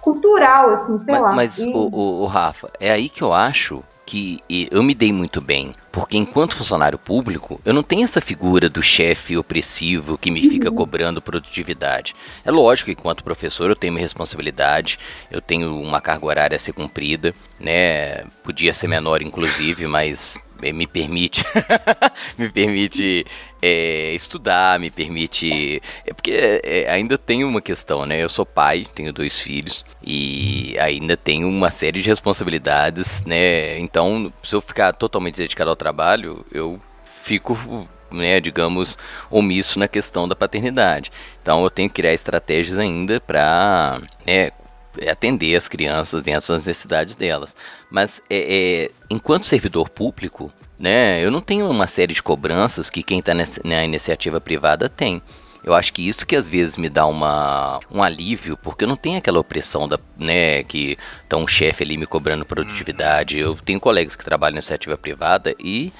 Speaker 5: cultural, assim, sei
Speaker 3: Ma-
Speaker 5: lá.
Speaker 3: Mas,
Speaker 5: E-
Speaker 3: o, o- o Rafa, é aí que eu acho que eu me dei muito bem. Porque enquanto funcionário público, eu não tenho essa figura do chefe opressivo que me fica cobrando produtividade. É lógico que enquanto professor eu tenho minha responsabilidade, eu tenho uma carga horária a ser cumprida, né? Podia ser menor inclusive, mas me permite <laughs> me permite é, estudar, me permite. É porque é, ainda tem uma questão, né? Eu sou pai, tenho dois filhos e ainda tenho uma série de responsabilidades, né? Então, se eu ficar totalmente dedicado ao trabalho, eu fico, né, digamos, omisso na questão da paternidade. Então, eu tenho que criar estratégias ainda para, né, atender as crianças dentro das necessidades delas. Mas é, é, enquanto servidor público, né, eu não tenho uma série de cobranças que quem está na iniciativa privada tem. Eu acho que isso que às vezes me dá uma, um alívio, porque eu não tenho aquela opressão da, né, que tá um chefe ali me cobrando produtividade. Eu tenho colegas que trabalham na iniciativa privada e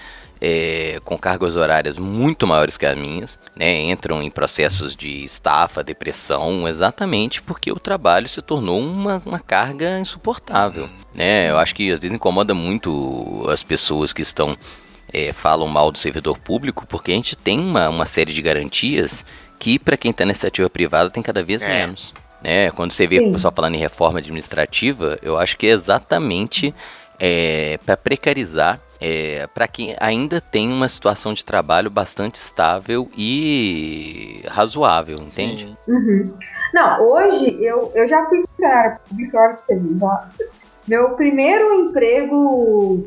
Speaker 3: é, com cargas horárias muito maiores que as minhas, né, entram em processos de estafa, depressão, exatamente porque o trabalho se tornou uma, uma carga insuportável. Né? Eu acho que às vezes incomoda muito as pessoas que estão é, falam mal do servidor público, porque a gente tem uma, uma série de garantias que para quem está na iniciativa privada tem cada vez
Speaker 1: É.
Speaker 3: menos. Né? Quando você vê
Speaker 5: Sim.
Speaker 3: o pessoal falando em reforma administrativa, eu acho que é exatamente é, para precarizar é, para quem ainda tem uma situação de trabalho bastante estável e razoável, entende?
Speaker 5: Uhum. Não, hoje eu, eu já fui funcionária pública, pra você já. Meu primeiro emprego,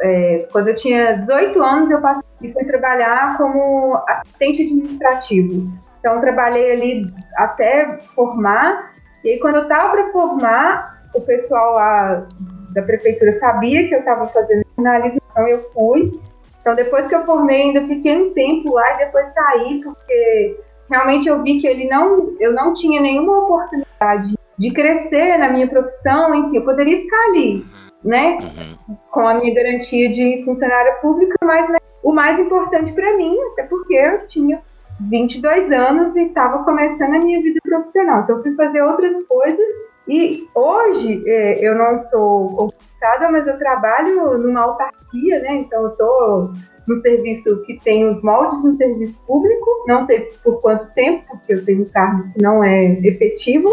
Speaker 5: é, quando eu tinha 18 anos, eu passei fui trabalhar como assistente administrativo. Então, trabalhei ali até formar. E aí, quando eu estava para formar, o pessoal lá da prefeitura sabia que eu estava fazendo então eu fui. Então, depois que eu formei, ainda fiquei um tempo lá e depois saí, porque realmente eu vi que ele não, eu não tinha nenhuma oportunidade de crescer na minha profissão, enfim, eu poderia ficar ali, né,
Speaker 3: Uhum.
Speaker 5: com a minha garantia de funcionária pública, mas né, o mais importante para mim, até porque eu tinha 22 anos e estava começando a minha vida profissional, então eu fui fazer outras coisas e hoje é, eu não sou concursada, mas eu trabalho numa autarquia, né, então eu estou no serviço que tem os moldes no serviço público, não sei por quanto tempo, porque eu tenho um cargo que não é efetivo,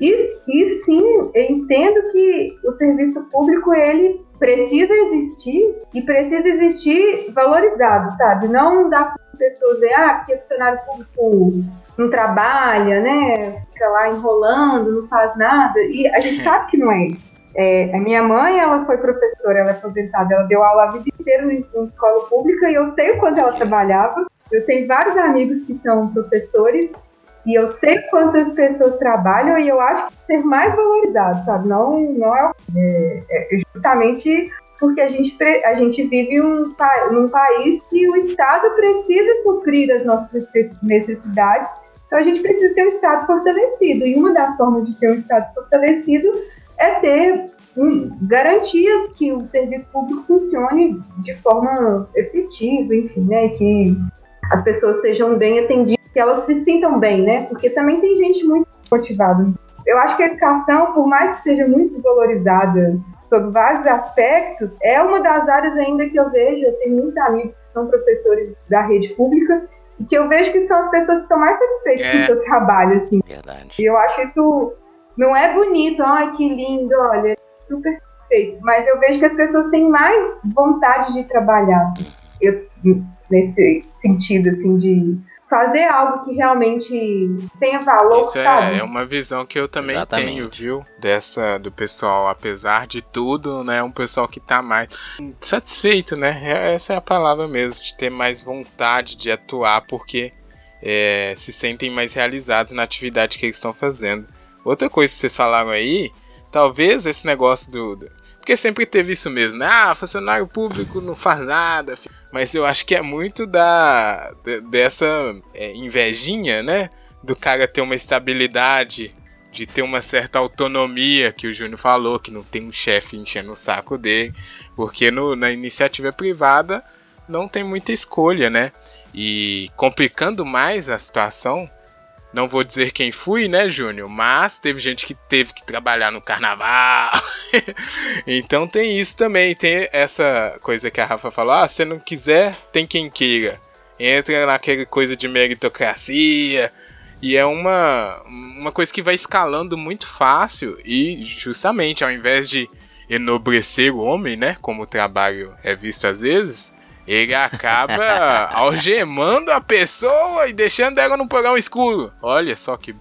Speaker 5: e, e sim, eu entendo que o serviço público ele precisa existir e precisa existir valorizado, sabe? Não dá para as pessoas dizer, ah, porque o funcionário público não trabalha, né? Fica lá enrolando, não faz nada. E a gente sabe que não é isso. É, a minha mãe, ela foi professora, ela é aposentada, ela deu aula a vida inteira em, em escola pública e eu sei o quanto ela trabalhava. Eu tenho vários amigos que são professores e eu sei quantas pessoas trabalham e eu acho que ser mais valorizado, sabe? Não, não é, é, é justamente porque a gente, a gente vive um, num país que o Estado precisa suprir as nossas necessidades, então a gente precisa ter um Estado fortalecido. E uma das formas de ter um Estado fortalecido é ter hum, garantias que o serviço público funcione de forma efetiva, enfim, né? Que as pessoas sejam bem atendidas, que elas se sintam bem, né? Porque também tem gente muito motivada. Eu acho que a educação, por mais que seja muito valorizada sobre vários aspectos, é uma das áreas ainda que eu vejo, eu tenho muitos amigos que são professores da rede pública, e que eu vejo que são as pessoas que estão mais satisfeitas
Speaker 1: É.
Speaker 5: com o seu trabalho, assim.
Speaker 3: Verdade.
Speaker 5: E eu acho isso não é bonito, ai que lindo, olha, super satisfeito. Mas eu vejo que as pessoas têm mais vontade de trabalhar, assim. Eu, nesse sentido, assim, de fazer algo que realmente tenha valor,
Speaker 1: Isso
Speaker 5: sabe?
Speaker 1: é, é uma visão que eu também
Speaker 3: Exatamente.
Speaker 1: tenho, viu? Dessa do pessoal, apesar de tudo, né? Um pessoal que tá mais satisfeito, né? É- Essa é a palavra mesmo, de ter mais vontade de atuar, porque é, se sentem mais realizados na atividade que eles estão fazendo. Outra coisa que vocês falaram aí, talvez esse negócio do, do porque sempre teve isso mesmo, né? Ah, funcionário público não faz nada. Mas eu acho que é muito da dessa é, invejinha, né? Do cara ter uma estabilidade, de ter uma certa autonomia, que o Júnior falou, que não tem um chefe enchendo o saco dele. Porque no, na iniciativa privada não tem muita escolha, né? E complicando mais a situação, não vou dizer quem fui, né, Júnior? Mas teve gente que teve que trabalhar no carnaval. <laughs> então tem isso também. Tem essa coisa que a Rafa falou: ah, se não quiser, tem quem queira. Entra naquela coisa de meritocracia. E é uma, uma coisa que vai escalando muito fácil. E justamente ao invés de enobrecer o homem, né? Como o trabalho é visto às vezes ele acaba <laughs> algemando a pessoa e deixando ela num porão escuro. Olha só que.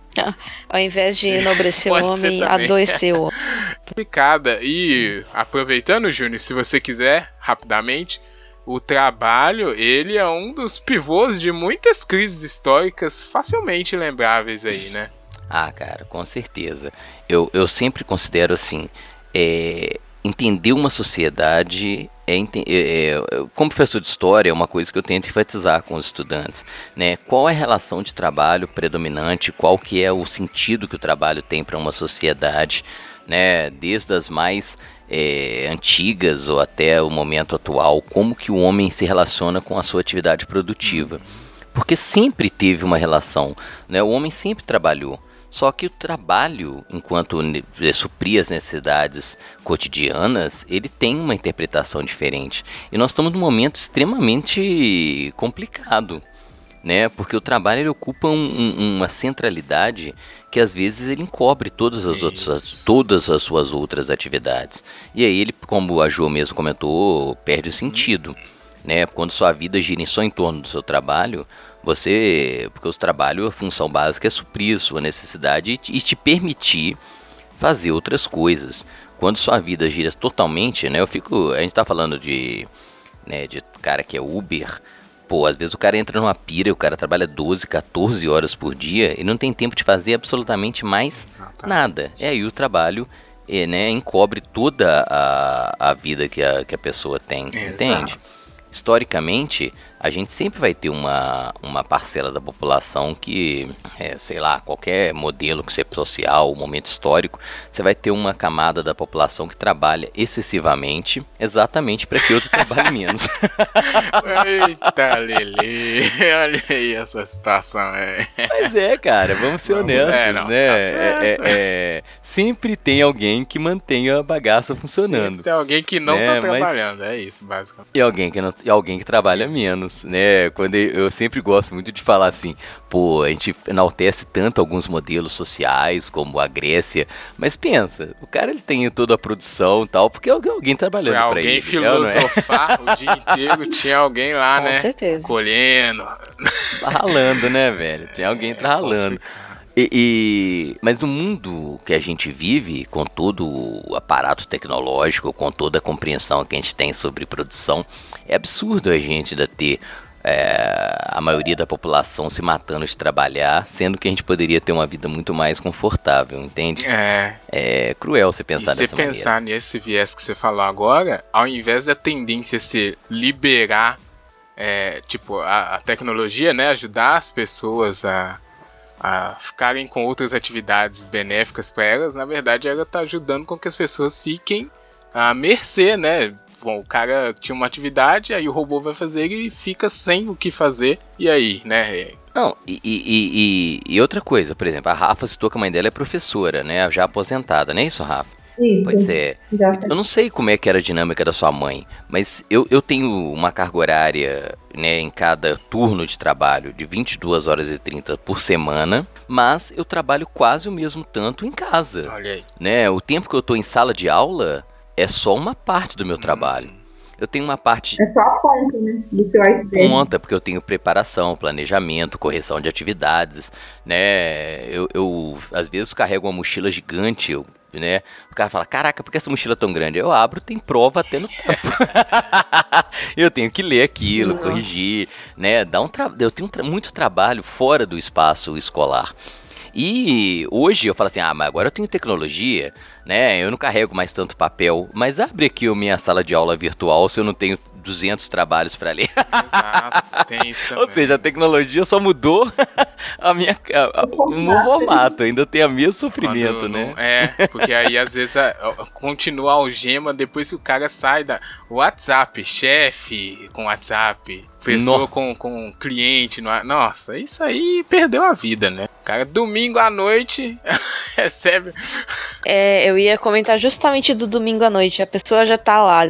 Speaker 2: Ao invés de <laughs> enobrecer o homem, adoeceu. <laughs>
Speaker 1: Complicada. E aproveitando, Júnior, se você quiser, rapidamente, o trabalho, ele é um dos pivôs de muitas crises históricas facilmente lembráveis aí, né?
Speaker 3: Ah, cara, com certeza. Eu, eu sempre considero assim, é, entender uma sociedade é, é, é, como professor de história, é uma coisa que eu tento enfatizar com os estudantes, né? Qual é a relação de trabalho predominante, qual que é o sentido que o trabalho tem para uma sociedade, né? Desde as mais é, antigas ou até o momento atual, como que o homem se relaciona com a sua atividade produtiva. Porque sempre teve uma relação, né? O homem sempre trabalhou. Só que o trabalho, enquanto é, suprir as necessidades cotidianas, ele tem uma interpretação diferente. E nós estamos num momento extremamente complicado, né? Porque o trabalho ele ocupa um, um, uma centralidade que às vezes ele encobre todas as, outras, todas as suas outras atividades. E aí ele, como a Jo mesmo comentou, perde o sentido. Né? Quando sua vida gira só em torno do seu trabalho, você, porque o trabalho, a função básica é suprir sua necessidade e te, e permitir fazer outras coisas. Quando sua vida gira totalmente, né? Eu fico, a gente tá falando de, né, de cara que é Uber, pô, às vezes o cara entra numa pira, o cara trabalha 12, 14 horas por dia e não tem tempo de fazer absolutamente mais Exatamente. nada. E aí o trabalho é, né, encobre toda a, a vida que a, que a pessoa tem, Exato. entende? Historicamente, a gente sempre vai ter uma, uma parcela da população que, é, sei lá, qualquer modelo que seja social, momento histórico, você vai ter uma camada da população que trabalha excessivamente, exatamente para que outro trabalhe <laughs> menos.
Speaker 1: Eita, Lili, <laughs> olha aí essa situação. É.
Speaker 3: Mas é, cara, vamos ser vamos, honestos, é, não, né? Tá é, é, é, sempre tem alguém que mantenha a bagaça funcionando. Sempre
Speaker 1: tem alguém que não né? tá trabalhando, Mas... é isso, basicamente.
Speaker 3: E alguém que, não, e alguém que trabalha menos anos, né? Quando eu sempre gosto muito de falar assim, pô, a gente enaltece tanto alguns modelos sociais, como a Grécia, mas pensa, o cara ele tem toda a produção e tal, porque alguém trabalhando para ele.
Speaker 1: Alguém filosofar é? o dia inteiro, tinha alguém lá,
Speaker 2: Com
Speaker 1: né?
Speaker 2: Com certeza.
Speaker 1: Colhendo.
Speaker 3: Tá ralando, né, velho? Tem alguém tá ralando. E, e, mas no mundo que a gente vive, com todo o aparato tecnológico, com toda a compreensão que a gente tem sobre produção, é absurdo a gente ainda ter é, a maioria da população se matando de trabalhar, sendo que a gente poderia ter uma vida muito mais confortável, entende?
Speaker 1: É.
Speaker 3: É cruel você pensar
Speaker 1: e
Speaker 3: dessa
Speaker 1: maneira. Se pensar nesse viés que você falou agora, ao invés da tendência ser liberar, é, tipo, a, a tecnologia, né, ajudar as pessoas a a ficarem com outras atividades benéficas para elas, na verdade ela está ajudando com que as pessoas fiquem à mercê, né? Bom, o cara tinha uma atividade, aí o robô vai fazer e fica sem o que fazer, e aí, né?
Speaker 3: Não, e, e, e, e outra coisa, por exemplo, a Rafa citou que a mãe dela é professora, né? Já aposentada, não é isso, Rafa?
Speaker 5: Isso.
Speaker 3: Pois é. Eu não sei como é que era a dinâmica da sua mãe, mas eu, eu tenho uma carga horária né, em cada turno de trabalho de 22 horas e 30 por semana, mas eu trabalho quase o mesmo tanto em casa.
Speaker 1: Olha aí.
Speaker 3: Né? O tempo que eu estou em sala de aula é só uma parte do meu hum. trabalho. Eu tenho uma parte.
Speaker 5: É só a ponta, né? Do seu iceberg.
Speaker 3: Ponta, porque eu tenho preparação, planejamento, correção de atividades, né? Eu, eu às vezes carrego uma mochila gigante, eu né? O cara fala, caraca, por que essa mochila é tão grande? Eu abro, tem prova até no tempo. <laughs> eu tenho que ler aquilo,
Speaker 2: Nossa.
Speaker 3: corrigir, né? Dá um tra... Eu tenho tra- muito trabalho fora do espaço escolar. E hoje eu falo assim, ah, mas agora eu tenho tecnologia, né? Eu não carrego mais tanto papel. Mas abre aqui a minha sala de aula virtual se eu não tenho 200 trabalhos para ler.
Speaker 1: Exato, tem isso <laughs> também.
Speaker 3: Ou seja, a tecnologia só mudou <laughs> a minha, a- a- o meu formato. Ainda tem a mesmo sofrimento,
Speaker 1: Quando
Speaker 3: né?
Speaker 1: não- é, porque aí às vezes a- a- continua a algema depois que o cara sai da WhatsApp, chefe com WhatsApp, pessoa
Speaker 3: No-
Speaker 1: com, com cliente. No, nossa, isso aí perdeu a vida, né? O cara, domingo à noite, <laughs> recebe.
Speaker 2: É, eu ia comentar justamente do domingo à noite. A pessoa já tá lá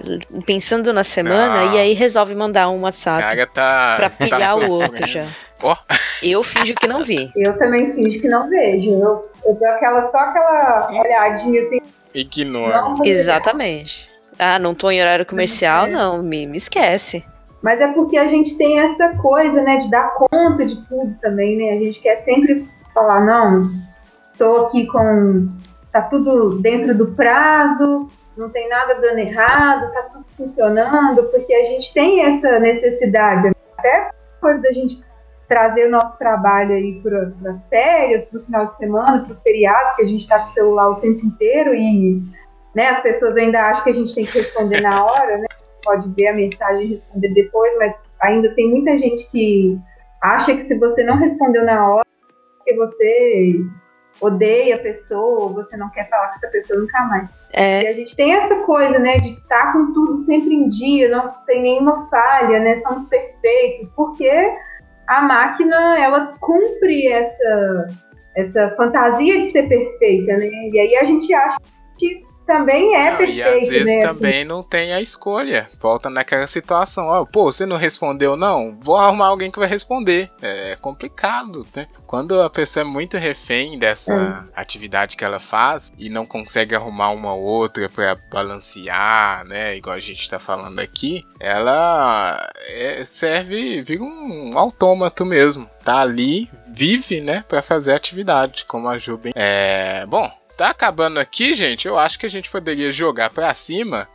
Speaker 2: pensando na semana e aí
Speaker 1: Nossa.
Speaker 2: resolve mandar um WhatsApp
Speaker 1: cara tá.
Speaker 2: pra
Speaker 1: tá
Speaker 2: pilhar o outro
Speaker 1: sofrendo.
Speaker 2: já.
Speaker 1: Ó,
Speaker 2: Eu finjo que não vi.
Speaker 5: Eu também finjo que não vejo. Eu, eu dou aquela, só aquela olhadinha assim.
Speaker 1: ignora.
Speaker 2: Exatamente. Ah, não tô em horário comercial, não. Me, me esquece.
Speaker 5: Mas é porque a gente tem essa coisa, né, de dar conta de tudo também, né? A gente quer sempre falar, não, tô aqui com. tá tudo dentro do prazo, não tem nada dando errado, tá tudo funcionando, porque a gente tem essa necessidade, até coisa da gente trazer o nosso trabalho aí para as férias, para o final de semana, para o feriado, que a gente está com o celular o tempo inteiro e né, as pessoas ainda acham que a gente tem que responder na hora, né? Pode ver a mensagem e responder depois, mas ainda tem muita gente que acha que se você não respondeu na hora, que você odeia a pessoa, ou você não quer falar com essa pessoa nunca mais.
Speaker 2: É,
Speaker 5: E a gente tem essa coisa, né, de estar com tudo sempre em dia, não tem nenhuma falha, né, somos perfeitos, porque a máquina, ela cumpre essa, essa fantasia de ser perfeita, né, e aí a gente acha que também é
Speaker 1: Não,
Speaker 5: perfeito,
Speaker 1: e às vezes
Speaker 5: né,
Speaker 1: também não tem a escolha. Volta naquela situação. Ó, pô, você não respondeu, não? Vou arrumar alguém que vai responder. É complicado, né? Quando a pessoa é muito refém dessa atividade que ela faz e não consegue arrumar uma outra pra balancear, né? Igual a gente tá falando aqui, ela é- serve, vira um autômato mesmo. Tá ali, vive, né? Pra fazer a atividade, como a Ju bem. É. Bom, tá acabando aqui, gente. Eu acho que a gente poderia jogar pra cima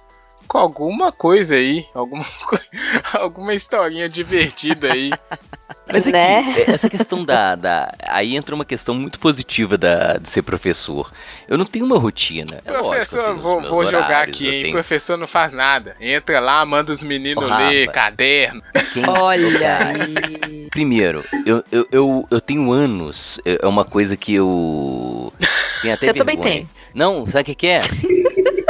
Speaker 1: com alguma coisa aí, alguma, <laughs> alguma historinha divertida aí. <laughs>
Speaker 3: Mas aqui,
Speaker 2: Né?
Speaker 3: é, essa questão da, da. Aí entra uma questão muito positiva da, de ser professor. Eu não tenho uma rotina. É
Speaker 1: Professor,
Speaker 3: os
Speaker 1: vou, vou jogar
Speaker 3: horários,
Speaker 1: aqui,
Speaker 3: eu
Speaker 1: hein?
Speaker 3: tenho-
Speaker 1: Professor não faz nada. Entra lá, manda os meninos
Speaker 3: Rafa.
Speaker 1: ler caderno.
Speaker 3: Quem-
Speaker 2: olha.
Speaker 3: Primeiro, eu, eu, eu, eu tenho anos, é é uma coisa que eu. Tenho até
Speaker 2: Eu também tenho.
Speaker 3: Não, sabe o que, que é?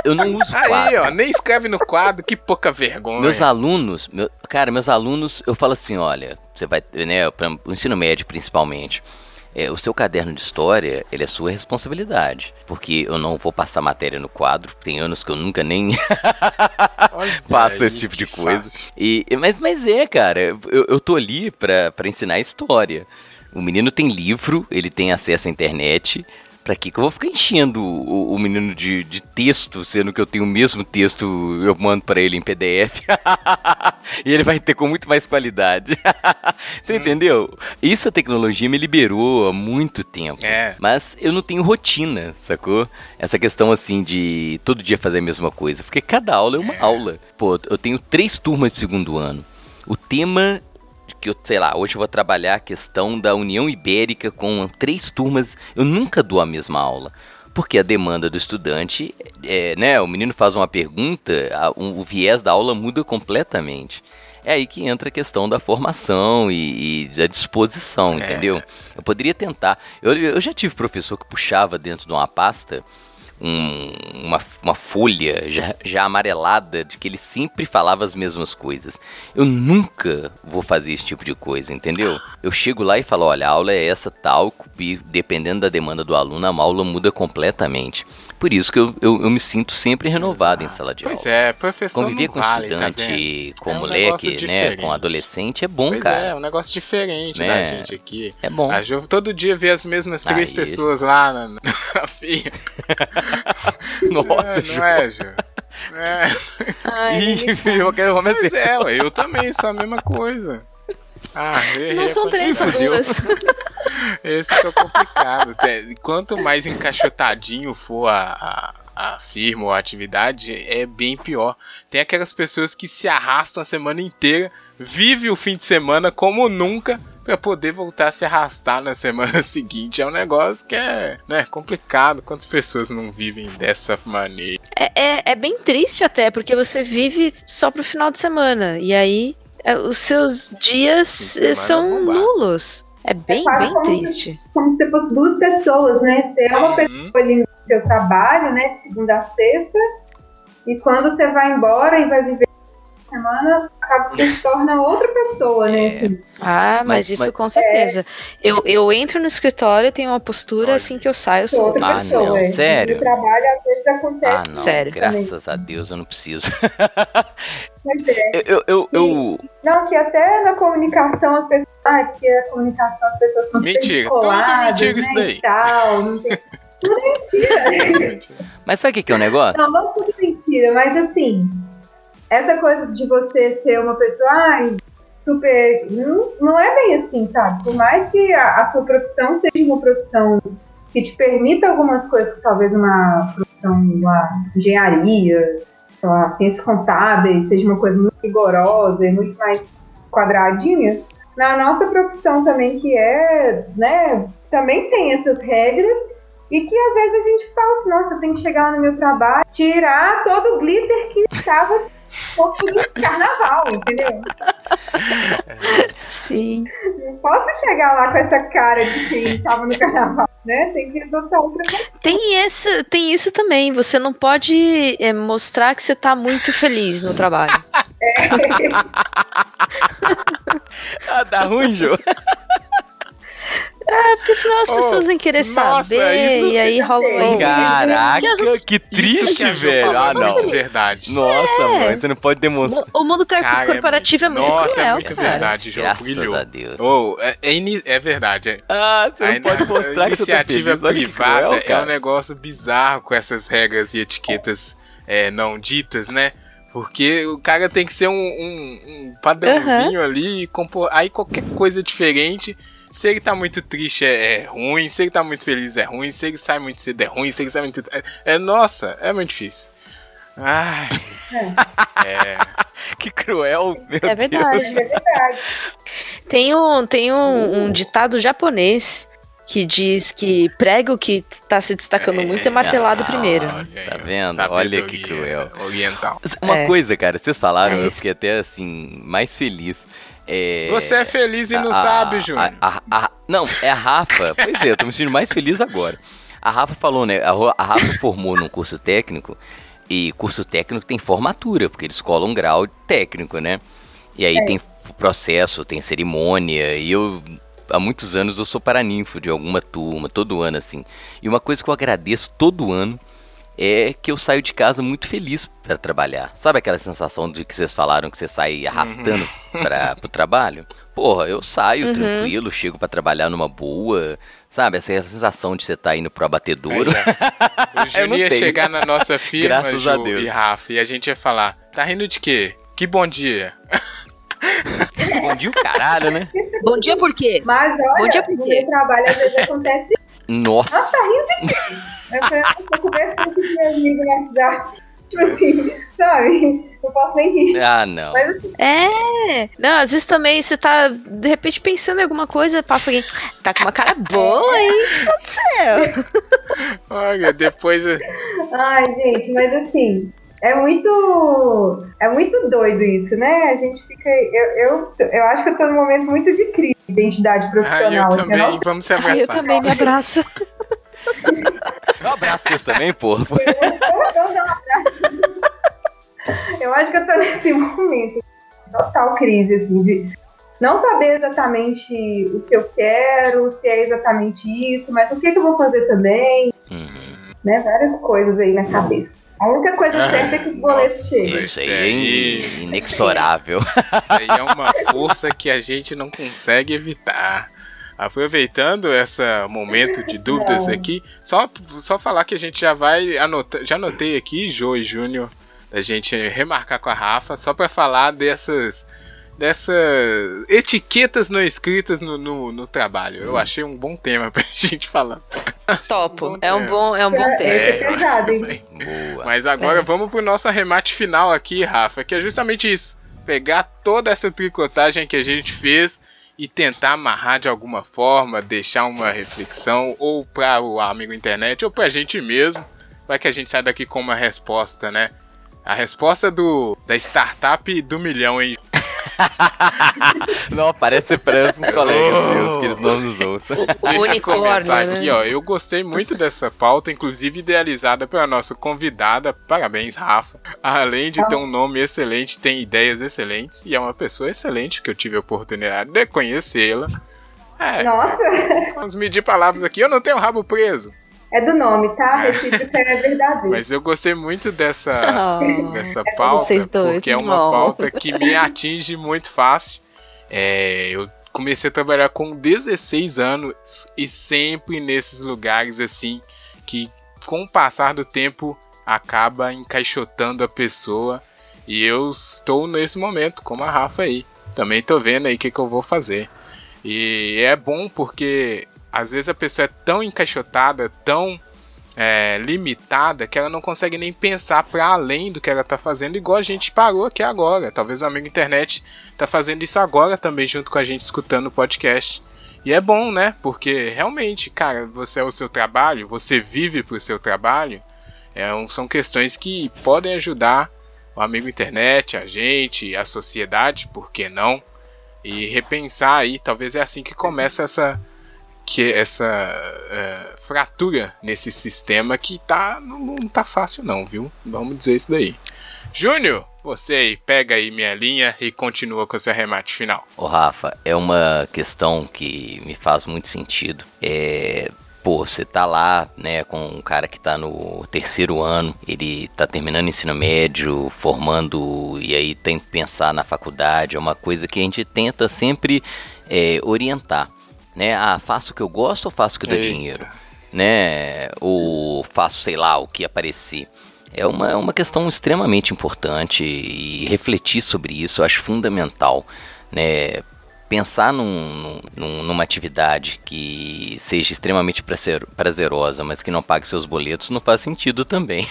Speaker 3: Eu não uso <laughs>
Speaker 1: Aí,
Speaker 3: quadro.
Speaker 1: ó, nem escreve no quadro, que pouca vergonha.
Speaker 3: Meus alunos, meu- cara, meus alunos, eu falo assim, olha, você vai, né, o ensino médio principalmente, é, o seu caderno de história, ele é sua responsabilidade, porque eu não vou passar matéria no quadro, tem anos que eu nunca nem <laughs> faço
Speaker 1: aí,
Speaker 3: esse tipo de coisa.
Speaker 1: fácil.
Speaker 3: E, e- mas, mas é, cara, eu, eu tô ali pra, pra ensinar história. O menino tem livro, ele tem acesso à internet. Pra que que eu vou ficar enchendo o, o menino de, de texto, sendo que eu tenho o mesmo texto, eu mando pra ele em PDF. <laughs> e ele vai ter com muito mais qualidade. <laughs> Você entendeu? Isso a tecnologia me liberou há muito tempo.
Speaker 1: É.
Speaker 3: Mas eu não tenho rotina, sacou? Essa questão assim de todo dia fazer a mesma coisa. Porque cada aula é uma aula. Pô, eu tenho três turmas de segundo ano. O tema que eu, sei lá, hoje eu vou trabalhar a questão da União Ibérica com três turmas. Eu nunca dou a mesma aula. Porque a demanda do estudante, é, né? O menino faz uma pergunta, a- o, o viés da aula muda completamente. É aí que entra a questão da formação e, e da disposição,
Speaker 1: É.
Speaker 3: entendeu? Eu poderia tentar. Eu, eu já tive professor que puxava dentro de uma pasta um- uma, uma folha já, já amarelada de que ele sempre falava as mesmas coisas. Eu nunca vou fazer esse tipo de coisa, entendeu? Eu chego lá e falo, olha, a aula é essa tal, e dependendo da demanda do aluno, a aula muda completamente. Por isso que eu, eu, eu me sinto sempre renovado em
Speaker 1: Exato.
Speaker 3: sala de
Speaker 1: Pois
Speaker 3: aula.
Speaker 1: é, professor
Speaker 3: Conviver
Speaker 1: não
Speaker 3: com
Speaker 1: vale, tá
Speaker 3: estudante,
Speaker 1: vendo?
Speaker 3: com
Speaker 1: É um
Speaker 3: moleque, né, com adolescente é bom,
Speaker 1: Pois
Speaker 3: cara.
Speaker 1: é, é um negócio diferente
Speaker 3: Né?
Speaker 1: da gente aqui.
Speaker 3: É bom.
Speaker 1: A Ju todo dia vê as mesmas três
Speaker 3: Aí.
Speaker 1: pessoas lá na, na <laughs> fia. <laughs>
Speaker 3: Nossa,
Speaker 1: é,
Speaker 3: Ju.
Speaker 1: não é, Ju? <laughs> É.
Speaker 2: Ai,
Speaker 3: Ih, eu quero
Speaker 1: Pois é, eu também sou a mesma coisa. Ah,
Speaker 2: Não são três, são duas. <laughs>
Speaker 1: Esse que é o complicado. Quanto mais encaixotadinho for a, a, a firma ou a atividade, é bem pior. Tem aquelas pessoas que se arrastam a semana inteira, vive o fim de semana como nunca, pra poder voltar a se arrastar na semana <laughs> seguinte. É um negócio que é né, complicado. Quantas pessoas não vivem dessa maneira?
Speaker 2: É, é, é bem triste até, porque você vive só pro final de semana. E aí os seus dias eh, são
Speaker 1: é
Speaker 2: nulos. É bem,
Speaker 5: quase
Speaker 2: bem
Speaker 5: como se-
Speaker 2: triste.
Speaker 5: Como se fosse duas pessoas, né? Você é uma pessoa
Speaker 1: Uhum.
Speaker 5: ali no seu trabalho, né? De segunda a sexta. E quando você vai embora e vai viver semana, acaba que você se torna outra pessoa, né?
Speaker 3: É.
Speaker 2: Ah, mas,
Speaker 3: Mas-
Speaker 2: isso
Speaker 3: mas-
Speaker 2: com certeza. Eu, eu entro no escritório, tenho uma postura,
Speaker 1: Olha.
Speaker 2: assim que eu saio, eu
Speaker 5: Sou outra
Speaker 2: outra
Speaker 3: Ah,
Speaker 2: pessoa.
Speaker 3: não,
Speaker 5: é.
Speaker 3: sério?
Speaker 5: No trabalho, às vezes acontece.
Speaker 3: Ah, não.
Speaker 2: Sério.
Speaker 3: Graças a Deus eu não preciso.
Speaker 5: Mas é. <laughs>
Speaker 3: Eu, eu, eu,
Speaker 5: Não, que até na comunicação as pessoas. Ah, que a comunicação as pessoas são
Speaker 1: Mentira, tudo
Speaker 5: descoladas,
Speaker 1: mentira
Speaker 5: né,
Speaker 1: isso daí.
Speaker 5: Tal, não tem... <laughs> Tudo mentira.
Speaker 3: Mas sabe o que, que é o negócio?
Speaker 5: Não, não tudo mentira, mas assim, essa coisa de você ser uma pessoa ai, super. Não, não é bem assim, sabe? Por mais que a, a sua profissão seja uma profissão que te permita algumas coisas, talvez uma profissão, uma engenharia, lá, ciências contábeis, seja uma coisa muito rigorosa e muito mais quadradinha. Na nossa profissão também, que é, né, também tem essas regras e que às vezes a gente fala assim, nossa, eu tenho que chegar no meu trabalho, tirar todo o glitter que estava no carnaval, entendeu?
Speaker 2: Sim.
Speaker 5: Não posso chegar lá com essa cara de quem estava no carnaval, né? Tem que adotar outra coisa.
Speaker 2: Tem, esse, tem isso também. Você não pode é, mostrar que você tá muito feliz no trabalho. <laughs>
Speaker 3: Ah, dá ruim, Jô.
Speaker 2: É porque senão as
Speaker 1: Oh,
Speaker 2: pessoas vão querer
Speaker 1: nossa,
Speaker 2: saber
Speaker 1: isso-
Speaker 2: e aí rola uma
Speaker 3: Caraca,
Speaker 2: Que as outras-
Speaker 3: que
Speaker 1: Isso
Speaker 3: triste,
Speaker 1: que a
Speaker 3: velho. Ah,
Speaker 1: é
Speaker 3: não.
Speaker 1: muito verdade.
Speaker 3: Nossa, mãe, você não pode demonstrar.
Speaker 2: O mundo car-
Speaker 1: Cara, é
Speaker 2: corporativo é muito,
Speaker 1: Nossa,
Speaker 2: cruel,
Speaker 1: é muito
Speaker 2: cara.
Speaker 1: verdade, João.
Speaker 3: Graças
Speaker 1: Brilhou.
Speaker 3: a Deus.
Speaker 1: Oh, é, é é verdade. É.
Speaker 3: Ah, você
Speaker 1: A
Speaker 3: não pode mostrar
Speaker 1: a
Speaker 3: que você tá
Speaker 1: iniciativa.
Speaker 3: Olha que
Speaker 1: privada
Speaker 3: cruel,
Speaker 1: é um negócio bizarro com essas regras e etiquetas é, não ditas, né? Porque o cara tem que ser um, um- um padrãozinho ali, e compor, aí qualquer coisa diferente. Se ele tá muito triste é, é ruim, se ele tá muito feliz é ruim, se ele sai muito cedo é ruim, se ele sai muito. É, é- nossa, é muito difícil. Ai. É. <laughs>
Speaker 3: Que cruel, meu
Speaker 2: É verdade.
Speaker 5: É verdade.
Speaker 2: Tem um, tem um, um ditado japonês que diz que prego que tá se destacando muito é martelado
Speaker 3: ah,
Speaker 2: primeiro.
Speaker 1: Olha
Speaker 3: Tá vendo?
Speaker 1: sabedoria
Speaker 3: Olha que cruel.
Speaker 1: Oriental.
Speaker 3: Uma
Speaker 2: É.
Speaker 3: coisa, cara, vocês falaram,
Speaker 2: É
Speaker 3: eu fiquei até assim, mais feliz. É...
Speaker 1: Você é feliz e não
Speaker 3: a-
Speaker 1: sabe, Júnior.
Speaker 3: a- a- não, é a Rafa. Pois é, eu tô me sentindo mais feliz agora. A Rafa falou, né? A, a Rafa formou num curso técnico e curso técnico tem formatura, porque eles colam um grau técnico, né? E aí tem processo, tem cerimônia, e eu há muitos anos eu sou paraninfo de alguma turma, todo ano assim. E uma coisa que eu agradeço todo ano é que eu saio de casa muito feliz para trabalhar. Sabe aquela sensação de que vocês falaram que você sai arrastando para o trabalho? Porra, eu saio
Speaker 2: Uhum.
Speaker 3: tranquilo, chego para trabalhar numa boa, sabe? Essa sensação de você estar indo pro abatedouro.
Speaker 1: Aí, ó. O <laughs>
Speaker 3: não
Speaker 1: ia
Speaker 3: tenho.
Speaker 1: chegar na nossa <laughs> firma,
Speaker 3: Graças a
Speaker 1: Ju
Speaker 3: Deus.
Speaker 1: e Rafa, e a gente ia falar, tá rindo de quê? Que bom dia.
Speaker 3: Bom dia, o caralho, né?
Speaker 2: Bom dia, por quê?
Speaker 5: Mas
Speaker 2: Bom
Speaker 5: olha,
Speaker 2: dia, por quê?
Speaker 5: meu trabalho às vezes acontece.
Speaker 3: Nossa,
Speaker 5: Nossa, tá rindo de quê? Eu falei, "Ah, eu converso com esses meus amigos no WhatsApp. Tipo assim, sabe? Não posso nem rir.
Speaker 3: ah não.
Speaker 5: Mas assim,
Speaker 2: É. Não, às vezes também você tá, de repente, pensando em alguma coisa, passa alguém. Tá com uma cara boa, hein? Meu Deus do céu.
Speaker 1: Olha, depois.
Speaker 5: Ai, gente, mas assim, é muito. É muito doido isso, né? A gente fica. Eu, eu, eu acho que eu tô num momento muito de crise de identidade
Speaker 1: Ah, eu
Speaker 5: profissional.
Speaker 1: também,
Speaker 5: não
Speaker 1: vamos se
Speaker 2: Ai, eu
Speaker 1: abraçar.
Speaker 2: também me abraço. <laughs>
Speaker 3: Um abraço vocês também, porra.
Speaker 5: Eu acho que eu tô nesse momento. Total crise, assim, de não saber exatamente o que eu quero, se é exatamente isso, mas o que, que eu vou fazer também,
Speaker 3: Uhum.
Speaker 5: né? Várias coisas aí na cabeça. A única coisa
Speaker 1: Ah,
Speaker 5: certa é que os boletos chegam.
Speaker 3: Isso aí é in- inexorável.
Speaker 1: Isso aí é uma força que a gente não consegue evitar. Aproveitando esse momento de dúvidas
Speaker 5: Não.
Speaker 1: aqui, só, só falar que a gente já vai anotar, já anotei aqui, Jô e Júnior, da gente remarcar com a Rafa, só para falar dessas dessas etiquetas não escritas no, no, no trabalho. Eu achei um bom tema <laughs> pra gente falar.
Speaker 2: Topo. É um bom, é um bom
Speaker 5: É,
Speaker 2: tema.
Speaker 5: é pesado,
Speaker 1: isso
Speaker 5: hein?
Speaker 3: Boa.
Speaker 1: Mas agora
Speaker 2: É.
Speaker 1: vamos pro nosso arremate final aqui, Rafa, que é justamente isso. Pegar toda essa tricotagem que a gente fez e tentar amarrar de alguma forma, deixar uma reflexão, ou para o amigo internet, ou pra gente mesmo, para que a gente saia daqui com uma resposta, né? A resposta do da startup do milhão, hein? <laughs>
Speaker 3: Não, parece parece uns colegas meus que eles não nos ouçam.
Speaker 2: O
Speaker 1: eu
Speaker 2: unicórnio,
Speaker 1: começar
Speaker 2: né?
Speaker 1: aqui, ó. Eu gostei muito dessa pauta, inclusive idealizada pela nossa convidada. Parabéns, Rafa. Além de ter um nome excelente, tem ideias excelentes e é uma pessoa excelente que eu tive a oportunidade de conhecê-la. É,
Speaker 5: Nossa,
Speaker 1: vamos medir palavras aqui. Eu não tenho rabo preso,
Speaker 5: é do nome, tá? <laughs>
Speaker 1: É.
Speaker 5: Recíproca é verdadeiro.
Speaker 1: mas eu gostei muito dessa,
Speaker 2: Oh. <laughs>
Speaker 1: dessa pauta,
Speaker 2: Vocês dois,
Speaker 1: porque é uma
Speaker 2: não.
Speaker 1: pauta que me atinge muito fácil. É, eu comecei a trabalhar com 16 anos e sempre nesses lugares assim que com o passar do tempo acaba encaixotando a pessoa e eu estou nesse momento como a Rafa aí. Também tô vendo aí o que, que eu vou fazer. E é bom porque às vezes a pessoa é tão encaixotada, tão é, limitada que ela não consegue nem pensar para além do que ela tá fazendo, igual a gente parou aqui agora. Talvez o amigo internet tá fazendo isso agora também junto com a gente escutando o podcast. E é bom, né? Porque realmente, cara, você é o seu trabalho, você vive pro seu trabalho. É, um- são questões que podem ajudar o amigo internet, a gente, a sociedade, por que não? E repensar aí, talvez é assim que começa essa que essa é, fratura nesse sistema que tá não, não tá fácil não, viu? Vamos dizer isso daí. Júnior, você aí, pega aí minha linha e continua com seu arremate final.
Speaker 3: Ô Rafa, é uma questão que me faz muito sentido. É, pô, você tá lá, né, com um cara que tá no terceiro ano, ele tá terminando ensino médio, formando, e aí tem que pensar na faculdade, é uma coisa que a gente tenta sempre é, orientar, né? Ah, faço o que eu gosto ou faço o que dá dinheiro? Né? Ou faço, sei lá, o que aparecer. É uma, é uma questão extremamente importante e refletir sobre isso eu acho fundamental, né? Pensar num, num- numa atividade que seja extremamente prazer- prazerosa, mas que não pague seus boletos, não faz sentido também.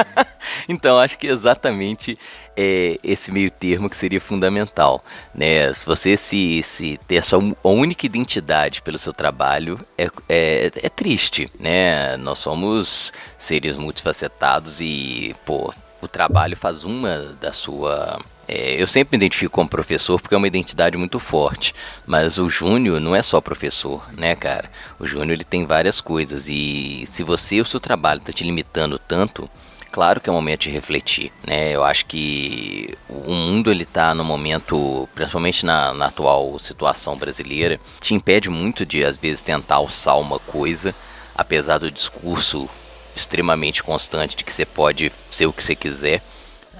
Speaker 3: <laughs> então, acho que exatamente é esse meio termo que seria fundamental. Né? Se você se, se ter un- a única identidade pelo seu trabalho, é, é, é triste. Né? Nós somos seres multifacetados e, pô, o trabalho faz uma da sua. É, eu sempre me identifico como professor porque é uma identidade muito forte. Mas o Júnior não é só professor, né, cara? O Júnior ele tem várias coisas. E se você e o seu trabalho está te limitando tanto, claro que é o momento de refletir, né? Eu acho que o mundo ele tá no momento, principalmente na, na atual situação brasileira, te impede muito de às vezes tentar alçar uma coisa, apesar do discurso extremamente constante de que você pode ser o que você quiser.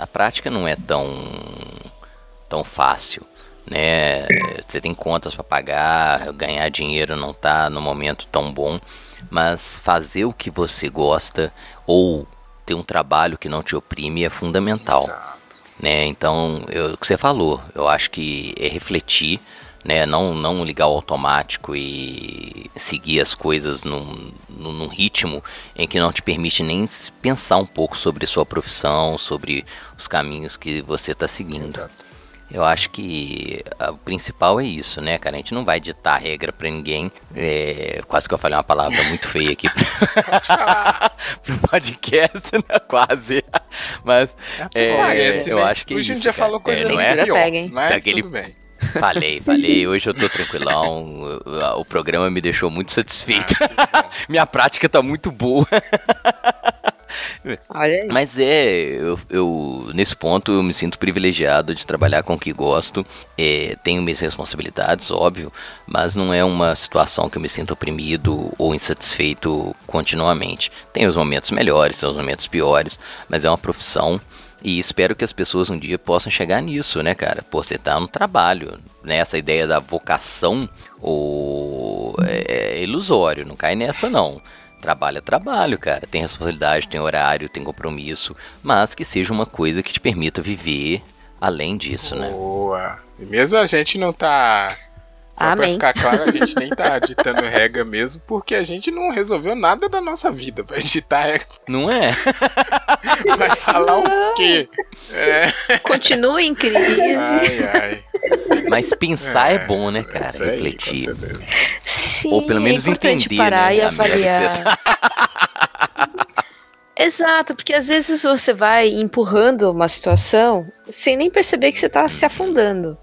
Speaker 3: A prática não é tão tão fácil, né? Você tem contas para pagar, ganhar dinheiro não tá no momento tão bom, mas fazer o que você gosta ou ter um trabalho que não te oprime é fundamental né? Então, eu- o que você falou, eu acho que é refletir, né? Não, não ligar o automático e seguir as coisas num, num, num ritmo em que não te permite nem pensar um pouco sobre sua profissão, sobre os caminhos que você está seguindo. Eu acho que o principal é isso, né, cara? A gente não vai ditar regra pra ninguém. É, quase que eu falei uma palavra muito feia aqui pro <laughs> podcast, né? Quase. Mas é,
Speaker 1: Parece,
Speaker 3: eu
Speaker 1: né?
Speaker 3: acho que é
Speaker 1: O Júnior
Speaker 3: isso,
Speaker 1: já
Speaker 3: cara.
Speaker 1: falou coisas
Speaker 3: É, não
Speaker 1: assim
Speaker 3: é?
Speaker 2: Pega, hein?
Speaker 1: mas
Speaker 3: Daquele-
Speaker 1: tudo bem.
Speaker 3: Falei, falei. Hoje eu tô tranquilão. O, programa me deixou muito satisfeito.
Speaker 1: Ah. <laughs>
Speaker 3: Minha prática tá muito boa.
Speaker 2: Olha aí.
Speaker 3: Mas é, eu, eu- nesse ponto eu me sinto privilegiado de trabalhar com o que gosto. É, tenho minhas responsabilidades, óbvio, mas não é uma situação que eu me sinto oprimido ou insatisfeito continuamente. Tem os momentos melhores, tem os momentos piores, mas é uma profissão e espero que as pessoas um dia possam chegar nisso, né, cara? Pô, você tá no trabalho, né? Essa ideia da vocação ou é, é ilusório, não cai nessa não. Trabalho é trabalho, cara. Tem responsabilidade, tem horário, tem compromisso, mas que seja uma coisa que te permita viver além disso, né?
Speaker 1: Boa. E mesmo a gente não tá. Só
Speaker 2: Amém.
Speaker 1: pra ficar claro, a <laughs> gente nem tá ditando regra mesmo, porque a gente não resolveu nada da nossa vida pra ditar regra.
Speaker 3: Não é? <laughs>
Speaker 1: Vai falar o quê? É.
Speaker 2: Continue em crise.
Speaker 1: Ai, ai.
Speaker 3: Mas pensar é, bom, né, cara?
Speaker 1: Isso aí,
Speaker 3: Refletir.
Speaker 1: com certeza.
Speaker 2: Sim,
Speaker 3: Ou pelo menos
Speaker 2: é
Speaker 3: entender,
Speaker 2: parar
Speaker 3: né,
Speaker 2: e avaliar. <laughs> Exato, porque às vezes você vai empurrando uma situação sem nem perceber que você está se afundando.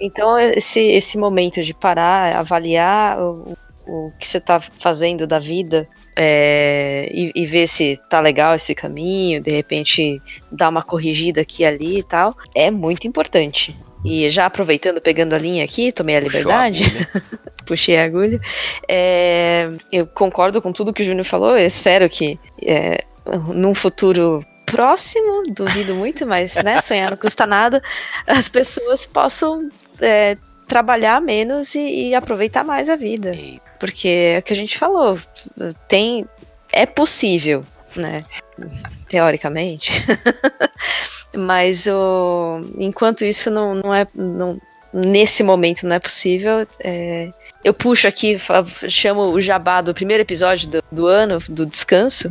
Speaker 2: Então, esse, esse momento de parar, avaliar o, o que você está fazendo da vida é, e, e ver se tá legal esse caminho, de repente dar uma corrigida aqui e ali e tal, é muito importante. E já aproveitando, pegando a linha aqui, tomei a
Speaker 3: a
Speaker 2: liberdade
Speaker 3: agulha. <laughs>
Speaker 2: puxei a agulha. É, eu concordo com tudo que o Júnior falou. Eu espero que é, num futuro próximo, duvido muito, mas né, sonhar não custa nada, as pessoas possam é, trabalhar menos e, e aproveitar mais a vida. Porque é o que a gente falou, tem é possível, né? Teoricamente. <laughs> Mas o, enquanto isso não, não é. Não, nesse momento não é possível. é, eu puxo aqui, chamo o jabá do primeiro episódio do, do ano, do descanso.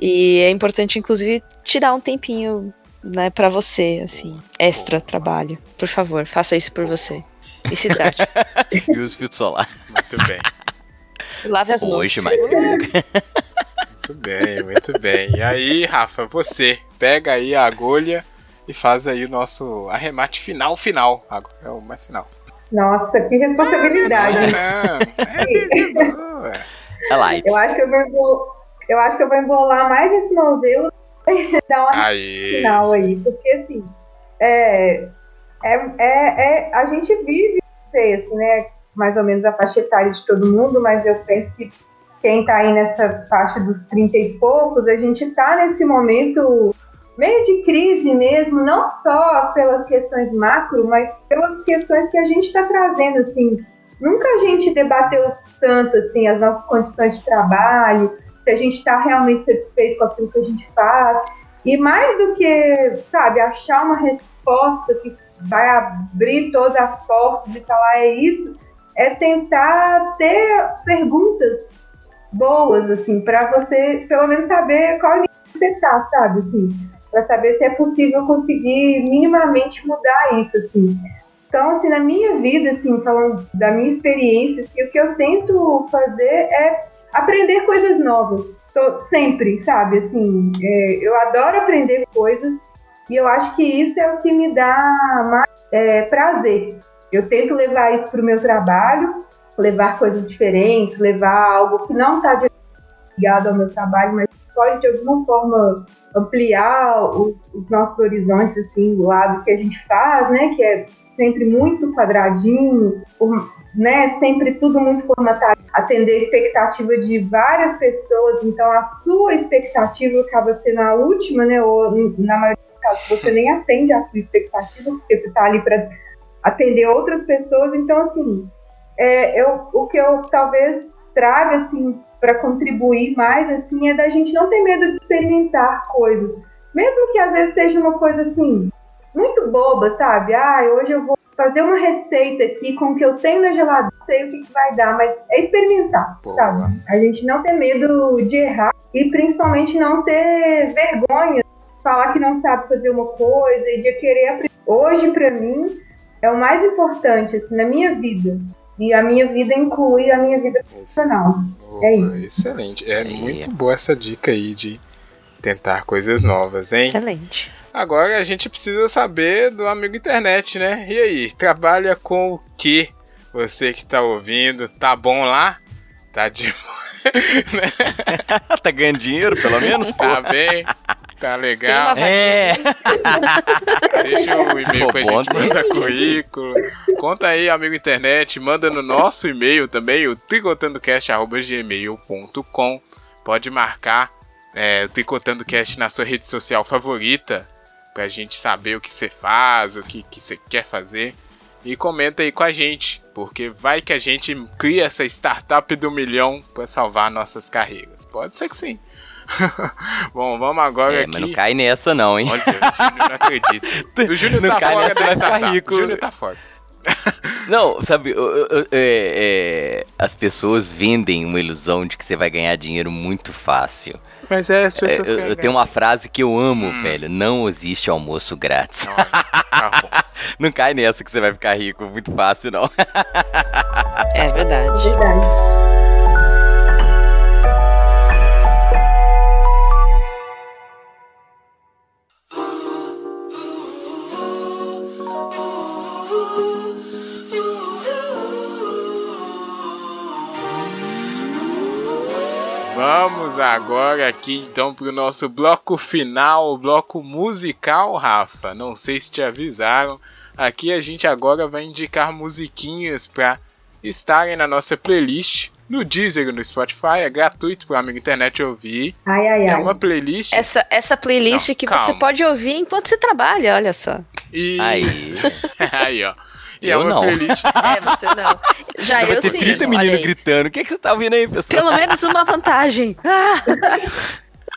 Speaker 2: E é importante, inclusive, tirar um tempinho né, para você, assim, extra trabalho. Por favor, faça isso por você. E se hidrate. <laughs>
Speaker 3: E os filtros solar.
Speaker 1: Muito bem,
Speaker 2: Lave as mãos.
Speaker 3: Hoje mais que nunca.
Speaker 1: muito bem, muito bem. E aí, Rafa, você pega aí a agulha e faz aí o nosso arremate final, final. Agora É o mais final.
Speaker 5: Nossa, que responsabilidade. hein?
Speaker 1: Não, é de- de boa.
Speaker 3: É light.
Speaker 5: Eu acho que eu vou, eu acho que eu vou embolar mais esse novelo <laughs> dar uma
Speaker 1: Aí.
Speaker 5: final aí, porque assim, é, é, é, é- a gente vive, assim, né, mais ou menos a faixa etária de todo mundo, mas eu penso que quem tá aí nessa faixa dos 30 e poucos, a gente tá nesse momento meio de crise mesmo, não só pelas questões macro, mas pelas questões que a gente está trazendo, assim, nunca a gente debateu tanto, assim, as nossas condições de trabalho, se a gente está realmente satisfeito com aquilo que a gente faz, e mais do que, sabe, achar uma resposta que vai abrir todas as portas e falar é isso, é tentar ter perguntas boas, assim, para você pelo menos saber qual nível você tá, sabe, assim, para saber se é possível conseguir minimamente mudar isso, assim. Então, assim, na minha vida, assim, falando da minha experiência, assim, o que eu tento fazer é aprender coisas novas. Tô, sempre, sabe? Assim, é, eu adoro aprender coisas e eu acho que isso é o que me dá mais é, prazer. Eu tento levar isso para o meu trabalho, levar coisas diferentes, levar algo que não está ligado ao meu trabalho, mas pode de alguma forma ampliar o- os nossos horizontes, assim, do lado que a gente faz, né? Que é sempre muito quadradinho, por- né? Sempre tudo muito formatado, atender a expectativa de várias pessoas, então a sua expectativa acaba sendo a última, né? Ou na maioria dos casos você nem atende a sua expectativa, porque você está ali para atender outras pessoas, então assim, é, eu, o que eu talvez traga assim para contribuir mais assim é da gente não ter medo de experimentar coisas, mesmo que às vezes seja uma coisa assim muito boba, sabe? Ah, hoje eu vou fazer uma receita aqui com o que eu tenho na geladeira, não sei o que, que vai dar, mas é experimentar,
Speaker 1: Boa.
Speaker 5: sabe? A gente não ter medo de errar e principalmente não ter vergonha de falar que não sabe fazer uma coisa e de querer aprender. Hoje, para mim, é o mais importante assim, na minha vida. E a minha vida inclui a minha vida profissional.
Speaker 1: Boa,
Speaker 5: É isso.
Speaker 1: Excelente. É
Speaker 3: Aí.
Speaker 1: muito boa essa dica aí de tentar coisas novas, hein?
Speaker 2: Excelente.
Speaker 1: Agora a gente precisa saber do amigo internet, né? E aí, trabalha com o que? Você que tá ouvindo, tá bom lá? Tá de <laughs>
Speaker 3: tá ganhando dinheiro, pelo menos?
Speaker 1: tá bem? Tá legal?
Speaker 3: É.
Speaker 1: Deixa o e-mail
Speaker 3: for
Speaker 1: que a
Speaker 3: bom,
Speaker 1: gente
Speaker 3: tem.
Speaker 1: manda currículo. Conta aí, amigo internet, manda no nosso e-mail também, o tricotandocast.gmail.com. Pode marcar é, o Tricotandocast na sua rede social favorita, pra gente saber o que você faz, o que, que você quer fazer. E comenta aí com a gente, porque vai que a gente cria essa startup do milhão pra salvar nossas carreiras. Pode ser que sim. <laughs> Bom, vamos agora
Speaker 3: É,
Speaker 1: aqui.
Speaker 3: mas não cai nessa não, hein?
Speaker 1: Olha, o Júnior não acredita. <laughs> O Júnior tá fora
Speaker 3: nessa,
Speaker 1: da startup. O Júnior tá fora.
Speaker 3: Não, sabe, eu- eu- é- é, as pessoas vendem uma ilusão de que você vai ganhar dinheiro muito fácil.
Speaker 1: Mas é, as
Speaker 3: É,
Speaker 1: pessoas
Speaker 3: eu,
Speaker 1: querem
Speaker 3: eu tenho uma frase que eu amo,
Speaker 1: Hum.
Speaker 3: velho. Não existe almoço grátis.
Speaker 1: ganhar. Olha, tá. <laughs>
Speaker 3: Não cai nessa que você vai ficar rico muito fácil, não.
Speaker 2: É verdade.
Speaker 5: Verdade.
Speaker 1: Vamos agora aqui então pro nosso bloco final, o bloco musical, Rafa. Não sei se te avisaram. Aqui a gente agora vai indicar musiquinhas pra estarem na nossa playlist. No Deezer e no Spotify, é gratuito pro amigo internet ouvir.
Speaker 5: Ai, ai,
Speaker 1: É
Speaker 5: ai.
Speaker 1: uma playlist.
Speaker 2: Essa, essa playlist
Speaker 1: Não,
Speaker 2: que
Speaker 1: calma.
Speaker 2: você pode ouvir enquanto você trabalha, olha só.
Speaker 1: Isso. <laughs> Aí, ó. E é
Speaker 3: Eu
Speaker 1: uma
Speaker 3: não.
Speaker 1: playlist. <laughs>
Speaker 2: É, você não. Já
Speaker 3: Vai
Speaker 2: eu
Speaker 3: ter
Speaker 2: sim.
Speaker 3: 30
Speaker 2: olha
Speaker 3: meninos
Speaker 2: aí.
Speaker 3: gritando. O que, que você tá ouvindo aí, pessoal?
Speaker 2: Pelo menos uma vantagem. <laughs>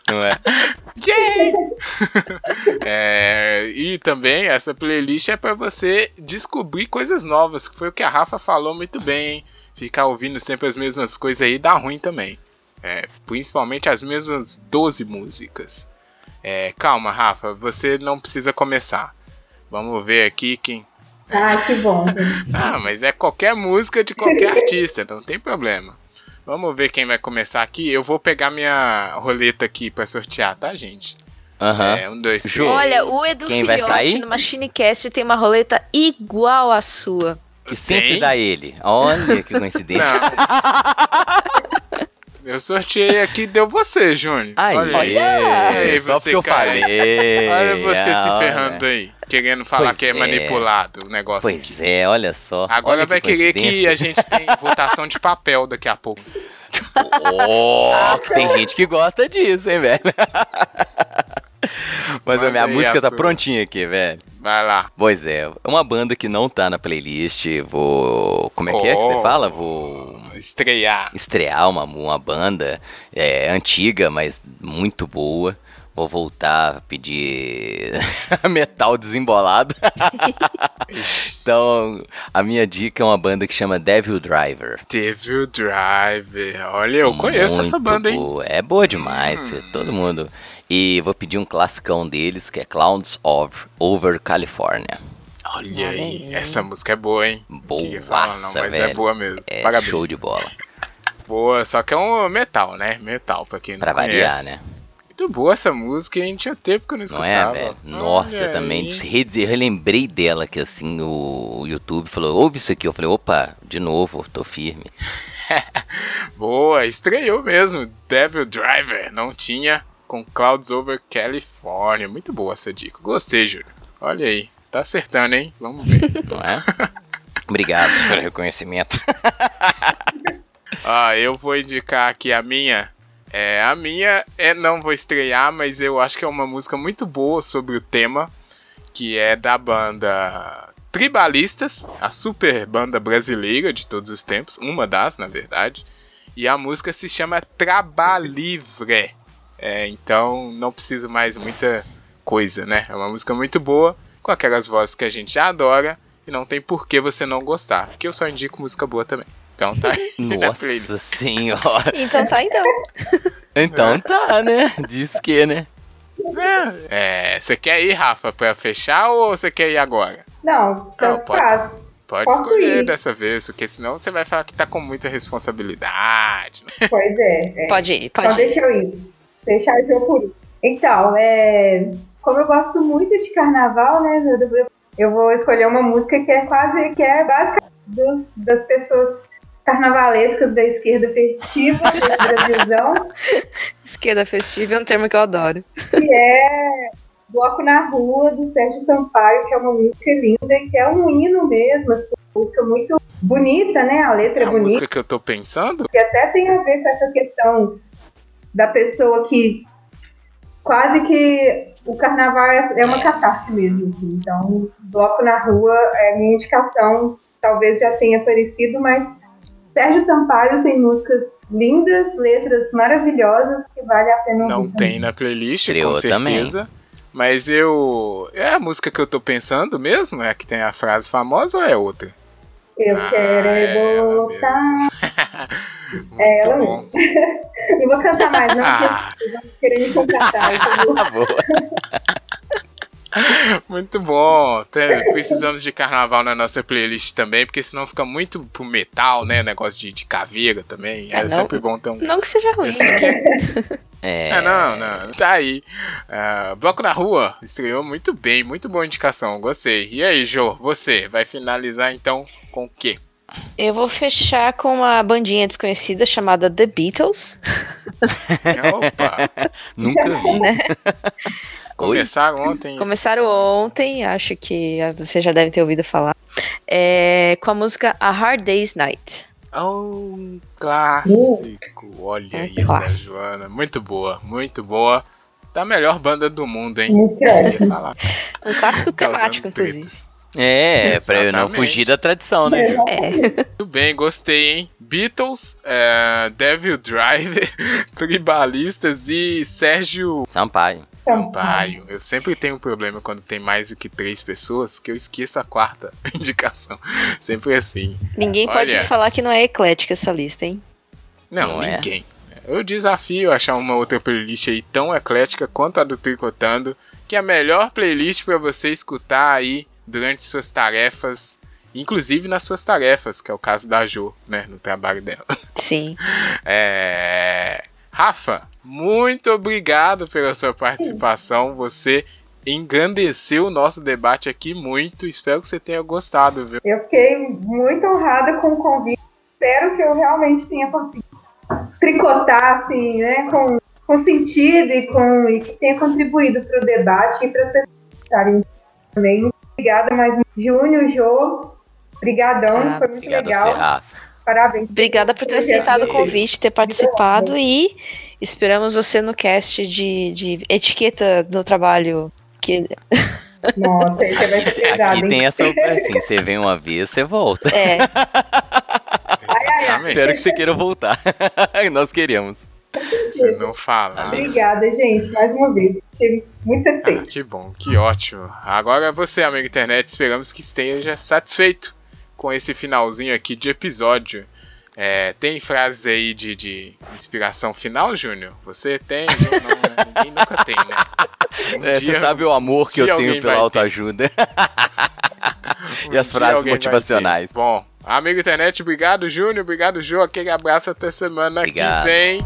Speaker 2: Ah,
Speaker 3: Não é?
Speaker 1: É, e também essa playlist é pra você descobrir coisas novas, que foi o que a Rafa falou muito bem, hein? Ficar ouvindo sempre as mesmas coisas aí dá ruim também. É, principalmente as mesmas 12 músicas. É, calma, Rafa, você não precisa começar. Vamos ver aqui quem.
Speaker 5: Ai, que bom. <laughs>
Speaker 1: Ah, mas é qualquer música de qualquer artista, não tem problema. Vamos ver quem vai começar aqui. Eu vou pegar minha roleta aqui pra sortear, tá, gente?
Speaker 3: Aham.
Speaker 1: É, um, dois, três.
Speaker 3: Ju,
Speaker 2: Olha, o Edu
Speaker 3: Quem vai
Speaker 2: Filhote
Speaker 3: sair?
Speaker 2: no Machinecast tem uma roleta igual à sua.
Speaker 3: Que sempre
Speaker 1: Tem?
Speaker 3: dá ele. Olha que <laughs> coincidência.
Speaker 1: Não. Eu sorteei aqui e deu você, Júnior.
Speaker 3: Aí,
Speaker 1: Olha aí. Aí,
Speaker 3: só
Speaker 1: você
Speaker 3: eu falei.
Speaker 1: Olha você se ferrando aí. Querendo falar
Speaker 3: Pois
Speaker 1: que é,
Speaker 3: é.
Speaker 1: manipulado o negócio aqui.
Speaker 3: Pois é, olha só.
Speaker 1: Agora
Speaker 3: Olha
Speaker 1: vai querer que a gente tem <laughs> votação de papel daqui a pouco.
Speaker 3: Oh, que tem gente que gosta disso, hein, velho? <laughs> <laughs> Mas a minha música
Speaker 1: a
Speaker 3: tá
Speaker 1: sua.
Speaker 3: prontinha aqui, velho.
Speaker 1: Vai lá.
Speaker 3: Pois é, é uma banda que não tá na playlist. Vou. Como é que é que você fala? Vou
Speaker 1: Estrear.
Speaker 3: estrear uma, uma banda é, antiga, mas muito boa. Vou voltar a pedir <laughs> metal desembolado. <laughs> então, a minha dica é uma banda que chama Devil Driver.
Speaker 1: Devil Driver. Olha, eu conheço essa
Speaker 3: Muito
Speaker 1: banda, hein?
Speaker 3: boa. É boa demais,
Speaker 1: Hum.
Speaker 3: todo mundo. E vou pedir um classicão deles, que é Clouds of Over California.
Speaker 1: Olha aí. Essa música é boa, hein? Falar, não, mas é
Speaker 3: velho.
Speaker 1: boa mesmo.
Speaker 3: É
Speaker 1: Parabéns.
Speaker 3: show de bola. <laughs>
Speaker 1: Boa, só que é um metal, né? Metal, pra quem não
Speaker 3: Pra variar,
Speaker 1: conhece.
Speaker 3: né?
Speaker 1: Muito boa essa música, hein? Tinha tempo que eu não
Speaker 3: Não
Speaker 1: escutava.
Speaker 3: é, velho? Nossa,
Speaker 1: Olha
Speaker 3: eu também relembrei dela que assim o YouTube falou, ouve isso aqui. Eu falei, opa, de novo, tô firme. <laughs>
Speaker 1: Boa, estreou mesmo. Devil Driver, não tinha com Clouds Over California. Muito boa essa dica. Gostei, Júlio. Olha aí, tá acertando, hein? Vamos ver. <laughs>
Speaker 3: Não é? Obrigado pelo reconhecimento. <laughs>
Speaker 1: Ah, eu vou indicar aqui a minha. É, a minha é não vou estrear, mas eu acho que é uma música muito boa sobre o tema, que é da banda Tribalistas, a super banda brasileira de todos os tempos, uma das, na verdade. E a música se chama Trabalivre. É, então não precisa mais muita coisa, né? É uma música muito boa, com aquelas vozes que a gente já adora, e não tem por que você não gostar, porque eu só indico música boa também. Então tá. <laughs>
Speaker 3: Nossa senhora.
Speaker 2: Então tá, então. <laughs>
Speaker 3: Então tá, né? Diz que, né?
Speaker 1: É, você quer ir, Rafa, pra fechar ou você quer ir agora?
Speaker 5: Não, tanto
Speaker 1: pode.
Speaker 5: faz.
Speaker 1: Pode
Speaker 5: Posso
Speaker 1: escolher
Speaker 5: ir.
Speaker 1: dessa vez, porque senão você vai falar que tá com muita responsabilidade.
Speaker 5: Pois é. é.
Speaker 2: Pode ir,
Speaker 5: Então
Speaker 2: pode ir.
Speaker 5: deixa eu ir. Deixar o jogo por. Então, é, como eu gosto muito de carnaval, né? eu- vou escolher uma música que é quase, que é básica dos- das pessoas carnavalescas da esquerda festiva, desse <laughs> Brasilzão,
Speaker 2: Esquerda festiva é um termo que eu adoro.
Speaker 5: que é Bloco na Rua, do Sérgio Sampaio, que é uma música linda, e que é um hino mesmo, assim, uma música muito bonita, né? A letra
Speaker 1: É
Speaker 5: é
Speaker 1: a
Speaker 5: bonita.
Speaker 1: música que eu tô pensando?
Speaker 5: que até tem a ver com essa questão da pessoa que quase que o carnaval é é uma catarse mesmo. assim. Então, bloco na rua é minha indicação, talvez já tenha aparecido, mas Sérgio Sampaio tem músicas lindas, letras maravilhosas que vale a pena
Speaker 1: Não
Speaker 5: ouvir.
Speaker 1: tem na playlist,
Speaker 3: Estreou
Speaker 1: com certeza. Mas eu. É a música que eu tô pensando mesmo? É a que tem a frase famosa ou é outra?
Speaker 5: Eu
Speaker 1: Ah,
Speaker 5: quero
Speaker 1: é
Speaker 5: voltar. <laughs> <laughs>
Speaker 1: Muito
Speaker 5: É ela
Speaker 1: bom. <laughs>
Speaker 5: Não vou cantar mais, não,
Speaker 1: Ah.
Speaker 5: porque vocês vão querer me contratar. <laughs>
Speaker 3: Tá.
Speaker 1: Muito bom. Tem- precisamos de carnaval na nossa playlist também, porque senão fica muito pro metal, né? Negócio de, de caveira também. É,
Speaker 2: É, não-
Speaker 1: sempre bom ter um.
Speaker 2: Não que seja ruim.
Speaker 1: Esse aqui é-
Speaker 3: É,
Speaker 1: É, não, não. Tá aí. Ah, Bloco na Rua estreou muito bem, muito boa indicação, gostei. E aí, Jô, você vai finalizar então com o quê?
Speaker 2: Eu vou fechar com uma bandinha desconhecida chamada The Beatles. <laughs>
Speaker 1: Opa!
Speaker 3: nunca vi.
Speaker 2: Né?
Speaker 1: Começaram ontem.
Speaker 2: Começaram ontem, acho que você já deve ter ouvido falar. É, com a música A Hard Day's Night.
Speaker 1: Oh, um clássico. Olha
Speaker 2: É
Speaker 1: essa
Speaker 2: clássico.
Speaker 1: Joana. Muito boa, muito boa. Da melhor banda do mundo, hein?
Speaker 5: Muito
Speaker 1: Eu ia falar.
Speaker 2: Um clássico temático, inclusive.
Speaker 3: É, pra eu não
Speaker 1: Exatamente.
Speaker 3: fugir da tradição, né? Ju?
Speaker 2: É. <laughs>
Speaker 1: Muito bem, gostei, hein? Beatles, é, Devil Driver, <laughs> Tribalistas e Sérgio
Speaker 3: Sampaio.
Speaker 1: Sampaio. Eu sempre tenho um problema quando tem mais do que três pessoas, que eu esqueço a quarta <laughs> indicação. Sempre assim.
Speaker 2: Ninguém pode
Speaker 1: Olha.
Speaker 2: falar que não é eclética essa lista, hein?
Speaker 1: Não,
Speaker 3: Não é?
Speaker 1: ninguém. Eu desafio achar uma outra playlist aí tão eclética quanto a do Tricotando, que é a melhor playlist pra você escutar aí durante suas tarefas, inclusive nas suas tarefas, que é o caso da Jo, né, no trabalho dela. <laughs>
Speaker 2: Sim.
Speaker 1: É... Rafa, muito obrigado pela sua participação. Você engrandeceu o nosso debate aqui muito. Espero que você tenha gostado, viu?
Speaker 5: Eu fiquei muito honrada com o convite. Espero que eu realmente tenha conseguido tricotar, assim, né, com, com sentido e, com, e que tenha contribuído para o debate e para as pessoas estarem também. Obrigada mais uma Júnior, Jô. Obrigadão,
Speaker 2: Ah,
Speaker 5: foi muito
Speaker 3: Obrigado
Speaker 5: legal. Parabéns.
Speaker 2: Obrigada por ter aceitado o convite, ter participado e esperamos você no cast de, de etiqueta no trabalho. Que, <laughs>
Speaker 5: Nossa, aí você vai ser pesado,
Speaker 3: Aqui
Speaker 5: hein?
Speaker 3: tem essa assim, você vem uma vez, você volta.
Speaker 2: é,
Speaker 1: Exatamente.
Speaker 3: Espero que você queira voltar. <laughs> Nós queremos.
Speaker 1: Você não falar.
Speaker 5: Obrigada, gente, mais uma vez. Fiquei muito
Speaker 1: Ah,
Speaker 5: satisfeita.
Speaker 1: que bom, que ótimo. Agora você, amigo internet, esperamos que esteja satisfeito com esse finalzinho aqui de episódio. É, tem frases aí de, de inspiração final, Júnior? Você tem? Não? Ninguém nunca tem, né? <laughs> Um
Speaker 3: É,
Speaker 1: dia-
Speaker 3: você sabe o amor que eu tenho pela autoajuda. <laughs>
Speaker 1: Um
Speaker 3: E as frases motivacionais.
Speaker 1: Bom, amigo internet, obrigado, Júnior. Obrigado, Jô. Aquele abraço até semana
Speaker 3: Obrigado.
Speaker 1: que vem.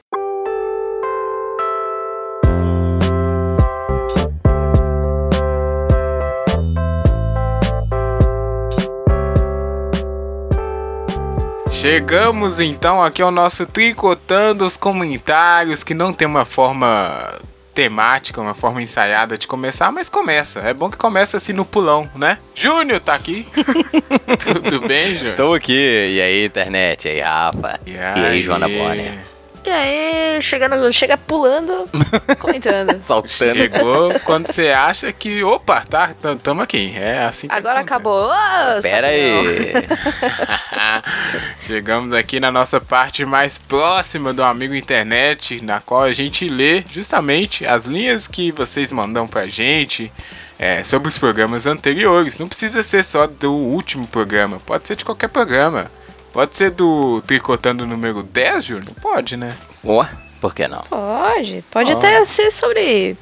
Speaker 1: Chegamos então aqui ao nosso Tricotando os Comentários, que não tem uma forma temática, uma forma ensaiada de começar, mas começa. É bom que começa assim no pulão, né? Júnior tá aqui. <laughs> Tudo bem, Júnior?
Speaker 3: Estou aqui. E aí, internet? E aí, Rafa? E aí, Joana Bonner?
Speaker 2: E aí, chegando, chega pulando, <laughs> comentando.
Speaker 3: Saltando.
Speaker 1: Chegou quando você acha que, opa, tá, tam- tamo aqui. É assim que
Speaker 2: Agora
Speaker 1: acontece.
Speaker 2: acabou. Ah,
Speaker 3: Pera aí. <laughs>
Speaker 1: Chegamos aqui na nossa parte mais próxima do amigo internet, na qual a gente lê justamente as linhas que vocês mandam pra gente é, sobre os programas anteriores. Não precisa ser só do último programa, pode ser de qualquer programa. Pode ser do Tricotando número 10, Júnior? Pode, né?
Speaker 3: Ó, por que não?
Speaker 2: Pode, pode
Speaker 1: Ó.
Speaker 2: até ser sobre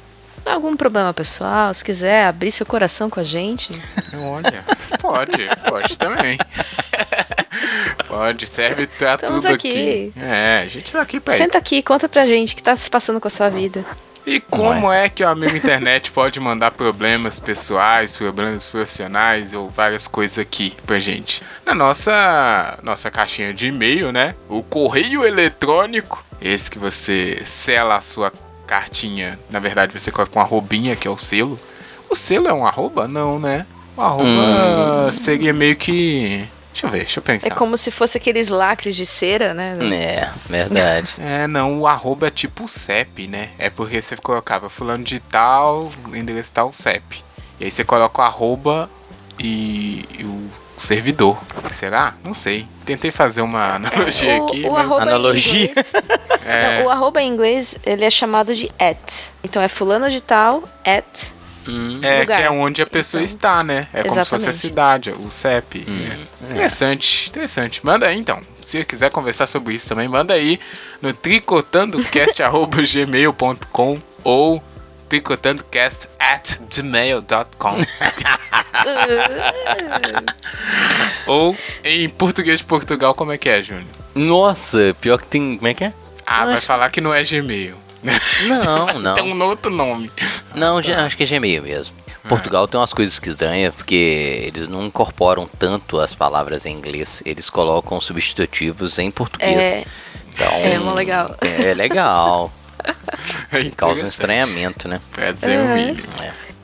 Speaker 2: algum problema pessoal, se quiser abrir seu coração com a gente.
Speaker 1: Olha, pode, pode também. pode, serve pra
Speaker 2: Estamos
Speaker 1: tudo
Speaker 2: aqui.
Speaker 1: aqui. É, a gente tá aqui pra isso.
Speaker 2: Senta aqui, conta pra gente o que tá se passando com a sua vida.
Speaker 1: E como é que o amigo internet pode mandar problemas pessoais, problemas profissionais ou várias coisas aqui pra gente? Na nossa, nossa caixinha de e-mail, né? O correio eletrônico, esse que você sela a sua cartinha, na verdade você coloca um arrobinha, que é o selo. O selo é um arroba? Não, né? O arroba seria meio que. Deixa eu ver, deixa eu pensar.
Speaker 2: É como se fosse aqueles lacres de cera, né?
Speaker 3: É, verdade. <laughs>
Speaker 1: É, não, o arroba é tipo o CEP, né? É porque você colocava fulano de tal, endereço tal, CEP. E aí você coloca o arroba e, e o servidor. Será? Não sei. Tentei fazer uma analogia
Speaker 2: o,
Speaker 1: aqui,
Speaker 2: o
Speaker 1: mas...
Speaker 3: Analogia?
Speaker 2: Em inglês, <laughs>
Speaker 1: É.
Speaker 2: Não, o arroba em inglês, ele é chamado de at. Então é fulano de tal, at.
Speaker 3: Hum,
Speaker 1: É,
Speaker 2: lugar.
Speaker 1: que é onde a pessoa
Speaker 2: Então,
Speaker 1: está, né? É como se fosse a
Speaker 2: exatamente.
Speaker 1: cidade, o CEP.
Speaker 3: Hum,
Speaker 1: né? Interessante, interessante. Manda aí então. Se quiser conversar sobre isso também, manda aí no tricotandocast.gmail.com <laughs> ou tricotandocast at gmail.com <laughs> ou em português de Portugal, como é que é, Júnior?
Speaker 3: Nossa, pior que tem. Como é que é?
Speaker 1: Ah, vai
Speaker 3: Acho-
Speaker 1: falar que não é Gmail.
Speaker 3: Não, <laughs>
Speaker 1: Tem
Speaker 3: não.
Speaker 1: um outro nome.
Speaker 3: Não, já- acho que é Gmail mesmo. Portugal tem umas coisas estranhas, porque eles não incorporam tanto as palavras em inglês, eles colocam substitutivos em português.
Speaker 2: É,
Speaker 3: Então,
Speaker 2: é legal.
Speaker 3: É, legal.
Speaker 1: É <laughs>
Speaker 3: Causa um estranhamento, né?
Speaker 1: Pra dizer o
Speaker 2: Uhum.
Speaker 1: mínimo.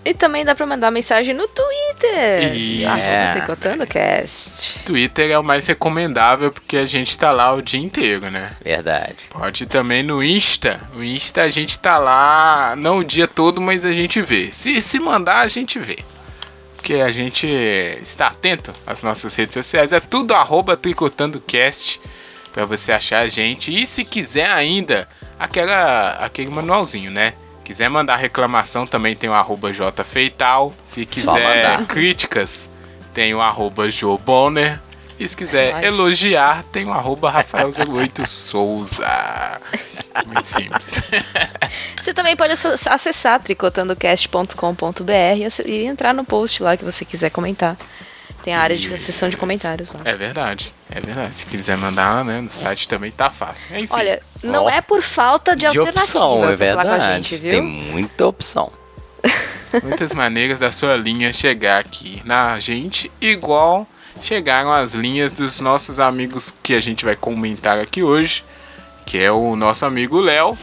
Speaker 2: E também dá pra mandar mensagem no Twitter.
Speaker 1: Isso.
Speaker 2: Nossa,
Speaker 3: É.
Speaker 2: Tricotando Cast.
Speaker 1: Twitter é o mais recomendável porque a gente tá lá o dia inteiro, né?
Speaker 3: Verdade.
Speaker 1: Pode ir também no Insta. O Insta a gente tá lá, não o dia todo, mas a gente vê. Se, se mandar, a gente vê. Porque a gente está atento às nossas redes sociais. É tudo arroba tricotandocast pra você achar a gente. E se quiser ainda, aquela, aquele manualzinho, né? Quiser mandar reclamação, também tem o arroba jfeital. Se quiser
Speaker 3: mandar.
Speaker 1: críticas, tem o arroba jobonner. E se quiser
Speaker 2: nóis.
Speaker 1: elogiar, tem o arroba Rafael08 Souza. Muito simples. <laughs>
Speaker 2: Você também pode ac- acessar tricotandocast.com.br e entrar no post lá que você quiser comentar. Tem a área de a seção de comentários lá.
Speaker 1: É verdade, é verdade. Se quiser mandar, né, no site também tá fácil. Enfim,
Speaker 2: Olha, não
Speaker 3: Ó,
Speaker 2: é por falta de,
Speaker 3: De
Speaker 2: alternativa
Speaker 3: opção, é
Speaker 2: pra falar com a
Speaker 3: verdade.
Speaker 2: gente, viu?
Speaker 3: Tem muita opção.
Speaker 1: muitas maneiras da sua linha chegar aqui na gente, igual chegaram as linhas dos nossos amigos que a gente vai comentar aqui hoje, que é o nosso amigo Léo,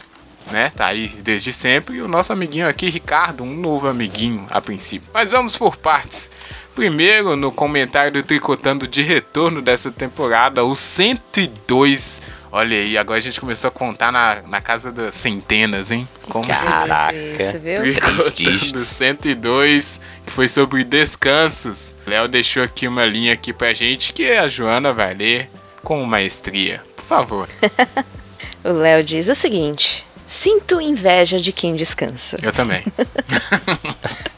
Speaker 1: né? Tá aí desde sempre, e o nosso amiguinho aqui, Ricardo, um novo amiguinho a princípio. Mas vamos por partes. Primeiro, no comentário do Tricotando de retorno dessa temporada, o 102. Olha aí, agora a gente começou a contar na, na casa das centenas, hein? Como
Speaker 3: Caraca.
Speaker 2: Isso, viu?
Speaker 1: Tricotando
Speaker 3: dígitos.
Speaker 1: 102, que foi sobre descansos. Léo deixou aqui uma linha aqui pra gente que a Joana vai ler com maestria. Por favor. <laughs>
Speaker 2: O Léo diz o seguinte: Sinto inveja de quem descansa.
Speaker 1: Eu também. <laughs>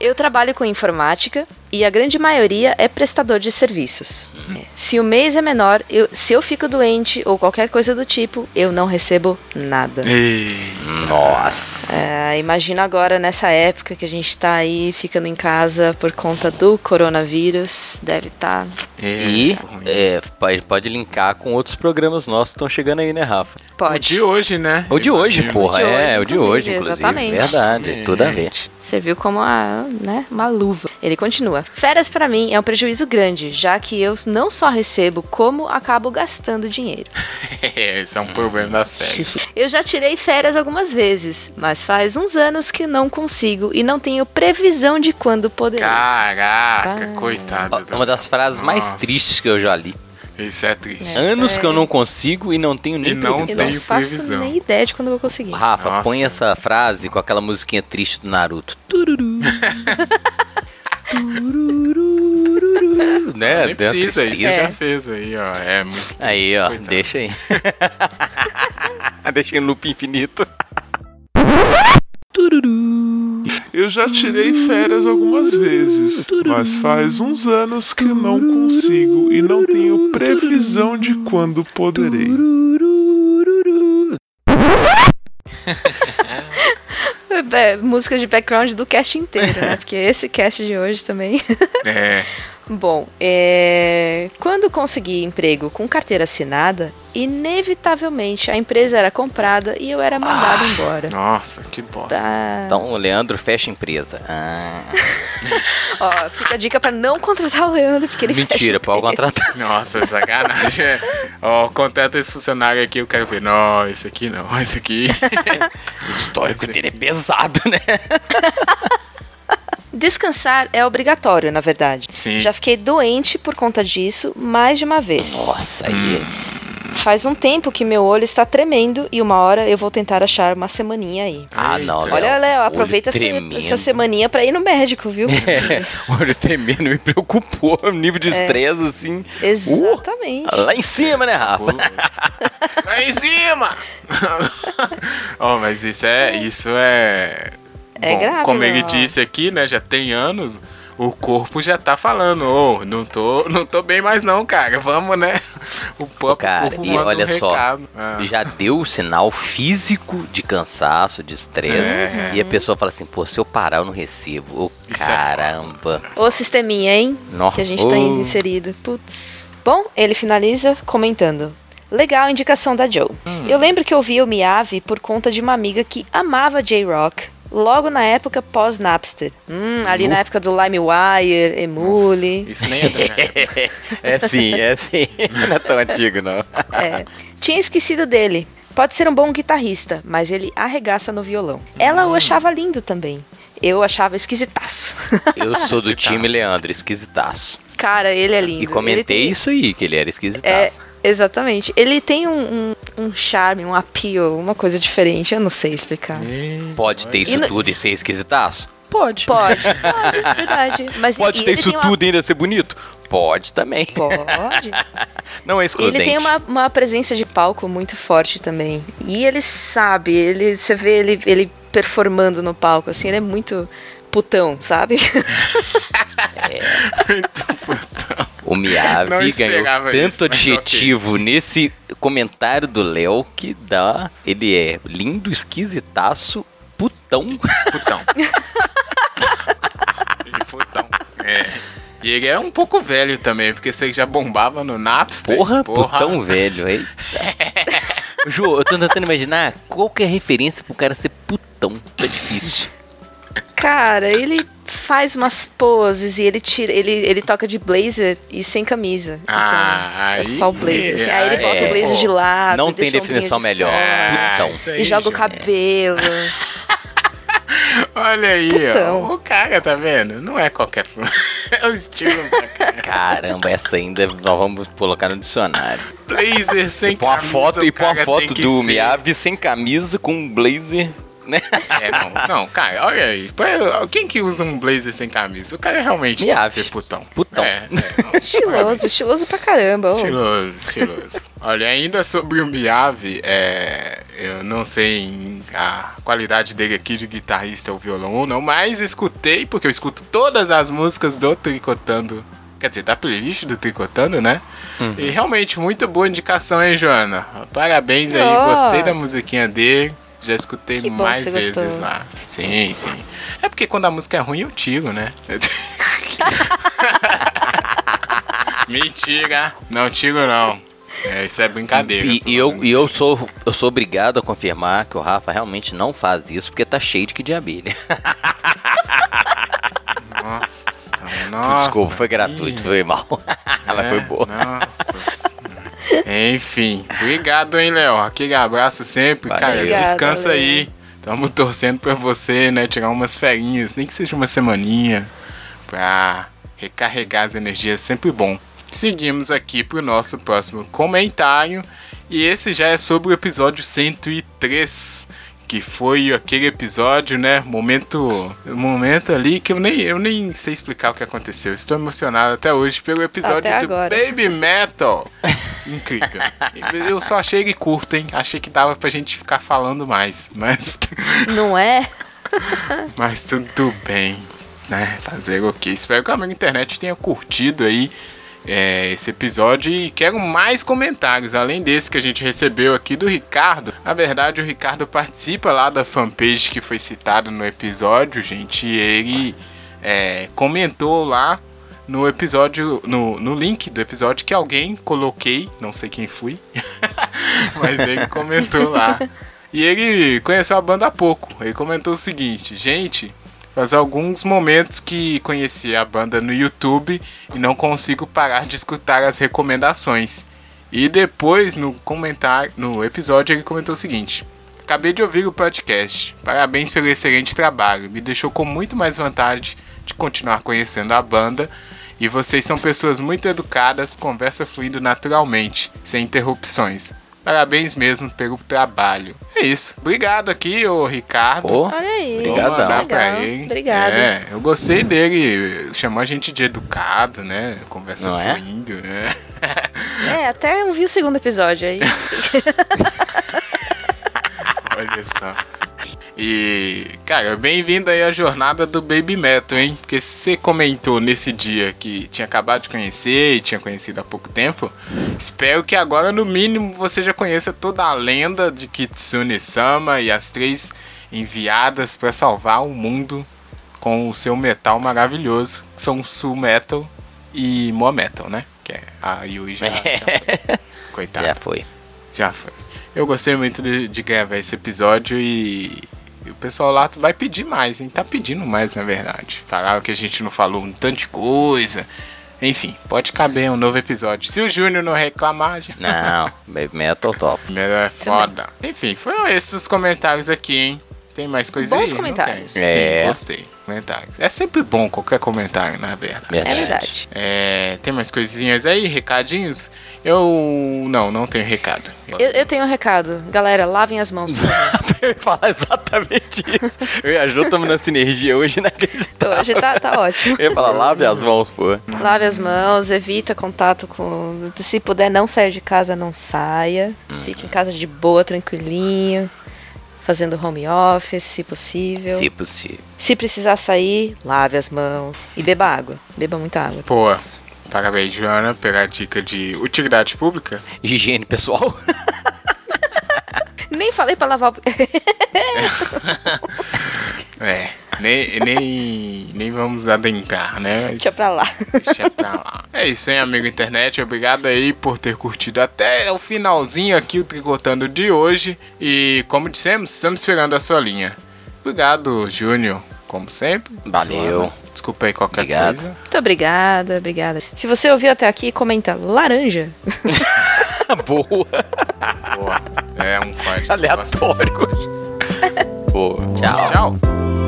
Speaker 2: Eu trabalho com informática e a grande maioria é prestador de serviços. Se o mês é menor, eu- se eu fico doente ou qualquer coisa do tipo, eu não recebo nada.
Speaker 1: Ei,
Speaker 3: Nossa.
Speaker 2: É, imagina agora nessa época que a gente tá aí ficando em casa por conta do coronavírus, deve tá.
Speaker 1: é,
Speaker 3: E
Speaker 1: ruim.
Speaker 3: é, pode, pode linkar com outros programas nossos que estão chegando aí, né, Rafa?
Speaker 1: O
Speaker 2: Pode.
Speaker 1: de hoje, né?
Speaker 3: O de hoje,
Speaker 1: Imagino.
Speaker 3: porra,
Speaker 2: de hoje,
Speaker 3: é, o de hoje, inclusive.
Speaker 2: exatamente.
Speaker 3: Verdade, tudo a ver.
Speaker 2: Serviu como a, né, uma luva. Ele continua. Férias pra mim é um prejuízo grande, já que eu não só recebo, como acabo gastando dinheiro.
Speaker 1: É, <laughs> esse é um problema das férias.
Speaker 2: Eu já tirei férias algumas vezes, mas faz uns anos que não consigo e não tenho previsão de quando poderei.
Speaker 1: Caraca,
Speaker 2: Ah.
Speaker 1: coitada.
Speaker 3: Ó, Uma das frases mais
Speaker 1: Nossa.
Speaker 3: tristes que eu já li.
Speaker 1: Isso é triste.
Speaker 2: É.
Speaker 3: Anos que eu não consigo e não tenho nem
Speaker 1: E não
Speaker 2: E
Speaker 3: previsão.
Speaker 2: não faço
Speaker 1: previsão.
Speaker 2: nem ideia de quando eu vou conseguir.
Speaker 3: Rafa,
Speaker 1: Nossa.
Speaker 3: põe essa frase com aquela musiquinha triste do Naruto. <laughs> Tururu. <laughs> Né?
Speaker 1: Nem precisa, isso
Speaker 2: É.
Speaker 1: já fez aí, ó. É muito triste,
Speaker 3: Aí, ó,
Speaker 1: coitado.
Speaker 3: deixa aí. <laughs> deixa em loop infinito.
Speaker 6: Eu já tirei férias algumas vezes, mas faz uns anos que eu não consigo e não tenho previsão de quando poderei.
Speaker 2: É, música de background do cast inteiro, né? <laughs> Porque esse cast de hoje também.
Speaker 1: É, <laughs>
Speaker 2: Bom, é... quando consegui emprego com carteira assinada, inevitavelmente a empresa era comprada e eu era mandado
Speaker 3: Ah.
Speaker 2: embora.
Speaker 1: Nossa, que bosta.
Speaker 2: Tá.
Speaker 3: Então o Leandro fecha a empresa. Ah, <laughs>
Speaker 2: Ó, fica a dica pra não contratar o Leandro, porque ele
Speaker 3: mentira, pode contratar. <laughs>
Speaker 1: Nossa, sacanagem. É. Ó, contrata esse funcionário aqui, eu quero ver. Não, esse aqui não, esse aqui. <laughs>
Speaker 3: O histórico dele é pesado, né?
Speaker 2: Descansar é obrigatório, na verdade.
Speaker 1: Sim.
Speaker 2: Já fiquei doente por conta disso mais de uma vez.
Speaker 3: Nossa, aí.
Speaker 2: Faz um tempo que meu olho está tremendo e uma hora eu vou tentar achar uma semaninha aí.
Speaker 3: Ah, não,
Speaker 1: Eita.
Speaker 2: Olha,
Speaker 3: Léo,
Speaker 2: Léo, aproveita essa, essa semaninha pra ir no médico, viu? <laughs>
Speaker 3: É, o olho tremendo me preocupou. O <laughs> nível
Speaker 2: É.
Speaker 3: de estresse, assim.
Speaker 2: Exatamente.
Speaker 3: Lá em cima, né, Rafa? <laughs>
Speaker 1: Lá em cima! Ó, mas isso é. Isso é.
Speaker 2: É grave,
Speaker 1: Como ele disse aqui, né? Já tem anos. O corpo já tá falando, ô, não tô, não tô bem mais não, cara. Vamos, né? <laughs> O próprio
Speaker 3: Cara,
Speaker 1: corpo
Speaker 3: e olha
Speaker 1: um
Speaker 3: só.
Speaker 1: Ah.
Speaker 3: Já deu o sinal físico de cansaço, de estresse.
Speaker 1: É.
Speaker 3: E a pessoa fala assim, pô, se eu parar eu não recebo. Ô,
Speaker 1: Isso é
Speaker 3: caramba.
Speaker 2: Ô sisteminha, hein?
Speaker 3: Nó.
Speaker 2: Que a gente tá
Speaker 3: Ô.
Speaker 2: inserido. Putz. Bom, ele finaliza comentando. Legal a indicação da Joe. Eu lembro que eu vi o Miave por conta de uma amiga que amava J-Rock. Logo na época pós-Napster. Hum, ali na época do LimeWire, Emule.
Speaker 1: Nossa, Isso nem é. <laughs>
Speaker 3: É sim, é sim. Não é tão antigo, não.
Speaker 2: É. Tinha esquecido dele. Pode ser um bom guitarrista, mas ele arregaça no violão. Ela o achava lindo também. Eu achava esquisitaço. <laughs>
Speaker 3: Eu sou do time Leandro, esquisitaço.
Speaker 2: Cara, ele é lindo.
Speaker 3: E comentei
Speaker 2: tem-
Speaker 3: isso aí, que ele era esquisitaço.
Speaker 2: É, exatamente. Ele tem um, um, um charme, um appeal, uma coisa diferente. Eu não sei explicar.
Speaker 3: Pode ter isso
Speaker 2: E no-
Speaker 3: tudo e ser esquisitaço? Pode.
Speaker 2: Pode, <laughs> pode, é verdade. Mas
Speaker 3: Pode ter isso
Speaker 2: uma-
Speaker 3: tudo e ainda ser bonito? Pode também.
Speaker 2: Pode. <laughs>
Speaker 3: Não é excludente.
Speaker 2: Ele tem uma, uma presença de palco muito forte também. E ele sabe, ele, você vê ele, ele performando no palco, assim, ele é muito putão, sabe? <laughs>
Speaker 3: O Miyavi ganhou tanto
Speaker 1: isso,
Speaker 3: adjetivo nesse comentário do Léo que dá. Ele é lindo, esquisitaço, putão.
Speaker 1: Putão. <laughs> ele putão. É. E ele é um pouco velho também, porque você já bombava no Napster.
Speaker 3: Porra, putão velho. Eita. <laughs> Ju, eu tô tentando imaginar qual que é a referência pro cara ser putão. Tá difícil.
Speaker 2: Cara, ele faz umas poses e ele tira, ele, ele toca de blazer e sem camisa.
Speaker 1: Ah,
Speaker 2: então, é só o blazer. assim. Aí ele bota
Speaker 3: é,
Speaker 2: o blazer
Speaker 1: pô.
Speaker 2: de lado.
Speaker 3: Não tem definição
Speaker 2: de
Speaker 3: melhor.
Speaker 2: fora,
Speaker 3: Putão.
Speaker 1: isso aí,
Speaker 2: E joga o
Speaker 1: gente.
Speaker 2: cabelo. <laughs>
Speaker 1: Olha aí,
Speaker 2: Putão.
Speaker 1: ó. O cara, tá vendo? Não é qualquer. <laughs> É o estilo pra cara.
Speaker 3: Caramba, essa ainda nós vamos colocar no dicionário.
Speaker 1: Blazer sem
Speaker 3: E
Speaker 1: camisa,
Speaker 3: foto,
Speaker 1: o
Speaker 3: e pôr uma foto do
Speaker 1: ser-
Speaker 3: Miyavi sem camisa com um blazer, né?
Speaker 1: É, não, não, cara, olha aí. Quem que usa um blazer sem camisa? O cara realmente tem
Speaker 3: Miyavi.
Speaker 1: que ser putão.
Speaker 3: Putão.
Speaker 1: É, é, não, <laughs>
Speaker 2: Estiloso, estiloso pra caramba. ô.
Speaker 1: Estiloso, estiloso. Olha, ainda sobre o Miyavi, é, eu não sei a qualidade dele aqui de guitarrista ou violão ou não, mas escutei, porque eu escuto todas as músicas do Tricotando, quer dizer, da playlist do Tricotando, né?
Speaker 3: Uhum.
Speaker 1: E realmente, muito boa indicação, hein, Joana? Parabéns aí, gostei da musiquinha dele. Já escutei
Speaker 2: Que bom
Speaker 1: mais
Speaker 2: que você
Speaker 1: vezes
Speaker 2: gostou.
Speaker 1: lá. Sim, sim. É porque quando a música é ruim, eu tiro, né? <laughs> Mentira, não tiro não. É, isso é brincadeira.
Speaker 3: E, e eu, e eu, sou, eu sou obrigado a confirmar que o Rafa realmente não faz isso porque tá cheio de que de abelha.
Speaker 1: Nossa, nossa. <laughs>
Speaker 3: Desculpa, foi gratuito,
Speaker 1: Ih,
Speaker 3: foi mal. <laughs> Ela
Speaker 1: é,
Speaker 3: foi boa.
Speaker 1: Nossa. Enfim, obrigado, hein, Léo. Aquele abraço sempre.
Speaker 3: Valeu.
Speaker 1: Cara,
Speaker 2: Obrigada,
Speaker 1: descansa
Speaker 2: Léo.
Speaker 1: aí. Tamo torcendo pra você, né? Tirar umas ferinhas, nem que seja uma semaninha, pra recarregar as energias, sempre bom. Seguimos aqui pro nosso próximo comentário. E esse já é sobre o episódio 103. Que foi aquele episódio, né? Momento. Momento ali que eu nem, eu nem sei explicar o que aconteceu. Estou emocionado até hoje pelo episódio
Speaker 2: Até
Speaker 1: do
Speaker 2: agora.
Speaker 1: Baby Metal. Incrível. <laughs> Eu só achei ele curto, hein? Achei que dava pra gente ficar falando mais. Mas, <laughs>
Speaker 2: Não é? <laughs>
Speaker 1: mas tudo bem. Né? Fazer o quê? Espero que a minha internet tenha curtido aí é, esse episódio e quero mais comentários, além desse que a gente recebeu aqui do Ricardo. Na verdade, o Ricardo participa lá da fanpage que foi citado no episódio, gente. E ele é, comentou lá no episódio, no, no link do episódio que alguém coloquei, não sei quem fui, <laughs> mas ele comentou lá. E ele conheceu a banda há pouco. Ele comentou o seguinte: gente, faz alguns momentos que conheci a banda no YouTube e não consigo parar de escutar as recomendações. E depois no comentário, no episódio ele comentou o seguinte: Acabei de ouvir o podcast. Parabéns pelo excelente trabalho. Me deixou com muito mais vontade de continuar conhecendo a banda. E vocês são pessoas muito educadas, conversa fluindo naturalmente, sem interrupções. Parabéns mesmo pelo trabalho. É isso. Obrigado aqui, ô Ricardo.
Speaker 2: Olha aí.
Speaker 1: Vou
Speaker 3: Obrigadão.
Speaker 1: pra ele.
Speaker 2: Obrigado.
Speaker 1: É, eu gostei dele. Chamou a gente de educado, né? Conversa
Speaker 3: Não é?
Speaker 1: fluindo, né? <laughs>
Speaker 2: É, até eu vi o segundo episódio aí. <laughs>
Speaker 1: Olha só. E, cara, bem-vindo aí à jornada do Baby Metal, hein? Porque você comentou nesse dia que tinha acabado de conhecer e tinha conhecido há pouco tempo, espero que agora, no mínimo, você já conheça toda a lenda de Kitsune Sama e as três enviadas para salvar o mundo com o seu metal maravilhoso, que são Sul Metal e Mo Metal, né? Que é a Yui já. <laughs> já foi. Coitada.
Speaker 3: já foi.
Speaker 1: Já foi. Eu gostei muito de, de gravar esse episódio e, e o pessoal lá vai pedir mais, hein? Tá pedindo mais, na verdade. Falaram que a gente não falou um tanto de coisa. Enfim, pode caber um novo episódio. Se o Júnior não reclamar, já...
Speaker 3: Não, <laughs> Baby Metal top.
Speaker 1: Primeiro é foda. Enfim, foram esses os comentários aqui, hein? Tem mais coisa
Speaker 2: Bons
Speaker 1: aí?
Speaker 2: Comentários.
Speaker 3: É.
Speaker 1: Sim, gostei. Comentários. É sempre bom qualquer comentário, na verdade.
Speaker 2: É verdade.
Speaker 1: É, tem mais coisinhas aí, recadinhos? Eu. Não, não tenho recado. Eu-
Speaker 2: Eu, tenho um recado. Galera, lavem as mãos. <laughs>
Speaker 3: Eu ia falar exatamente isso. Eu e a Ju estamos na sinergia hoje inacreditável. <laughs>
Speaker 2: Hoje tá, tá ótimo.
Speaker 3: Eu ia falar, lave as mãos, pô.
Speaker 2: Lave as mãos, evita contato com. Se puder não sair de casa, não saia. Fique em casa de boa, tranquilinho. Fazendo home office, se possível.
Speaker 3: Se possível.
Speaker 2: Se precisar sair, lave as mãos. E beba água. Beba muita água.
Speaker 1: Pô, parabéns, Joana, pela dica de utilidade pública.
Speaker 3: Higiene pessoal. <laughs>
Speaker 2: Nem falei pra lavar o. <laughs>
Speaker 1: É, <laughs> nem, nem, nem vamos adentrar, né? Mas
Speaker 2: Deixa pra lá.
Speaker 1: Deixa pra lá. É isso, hein, amigo internet. Obrigado aí por ter curtido até o finalzinho aqui o Tricotando de hoje. E como dissemos, estamos esperando a sua linha. Obrigado, Júnior, como sempre.
Speaker 3: Valeu.
Speaker 1: Joana, Desculpa aí qualquer
Speaker 3: Obrigado.
Speaker 1: coisa.
Speaker 2: Muito obrigada, obrigada. Se você ouviu até aqui, comenta laranja. <laughs>
Speaker 3: Boa.
Speaker 1: Boa. É um fã de
Speaker 3: Aleatório. Pô, tchau.
Speaker 1: Tchau.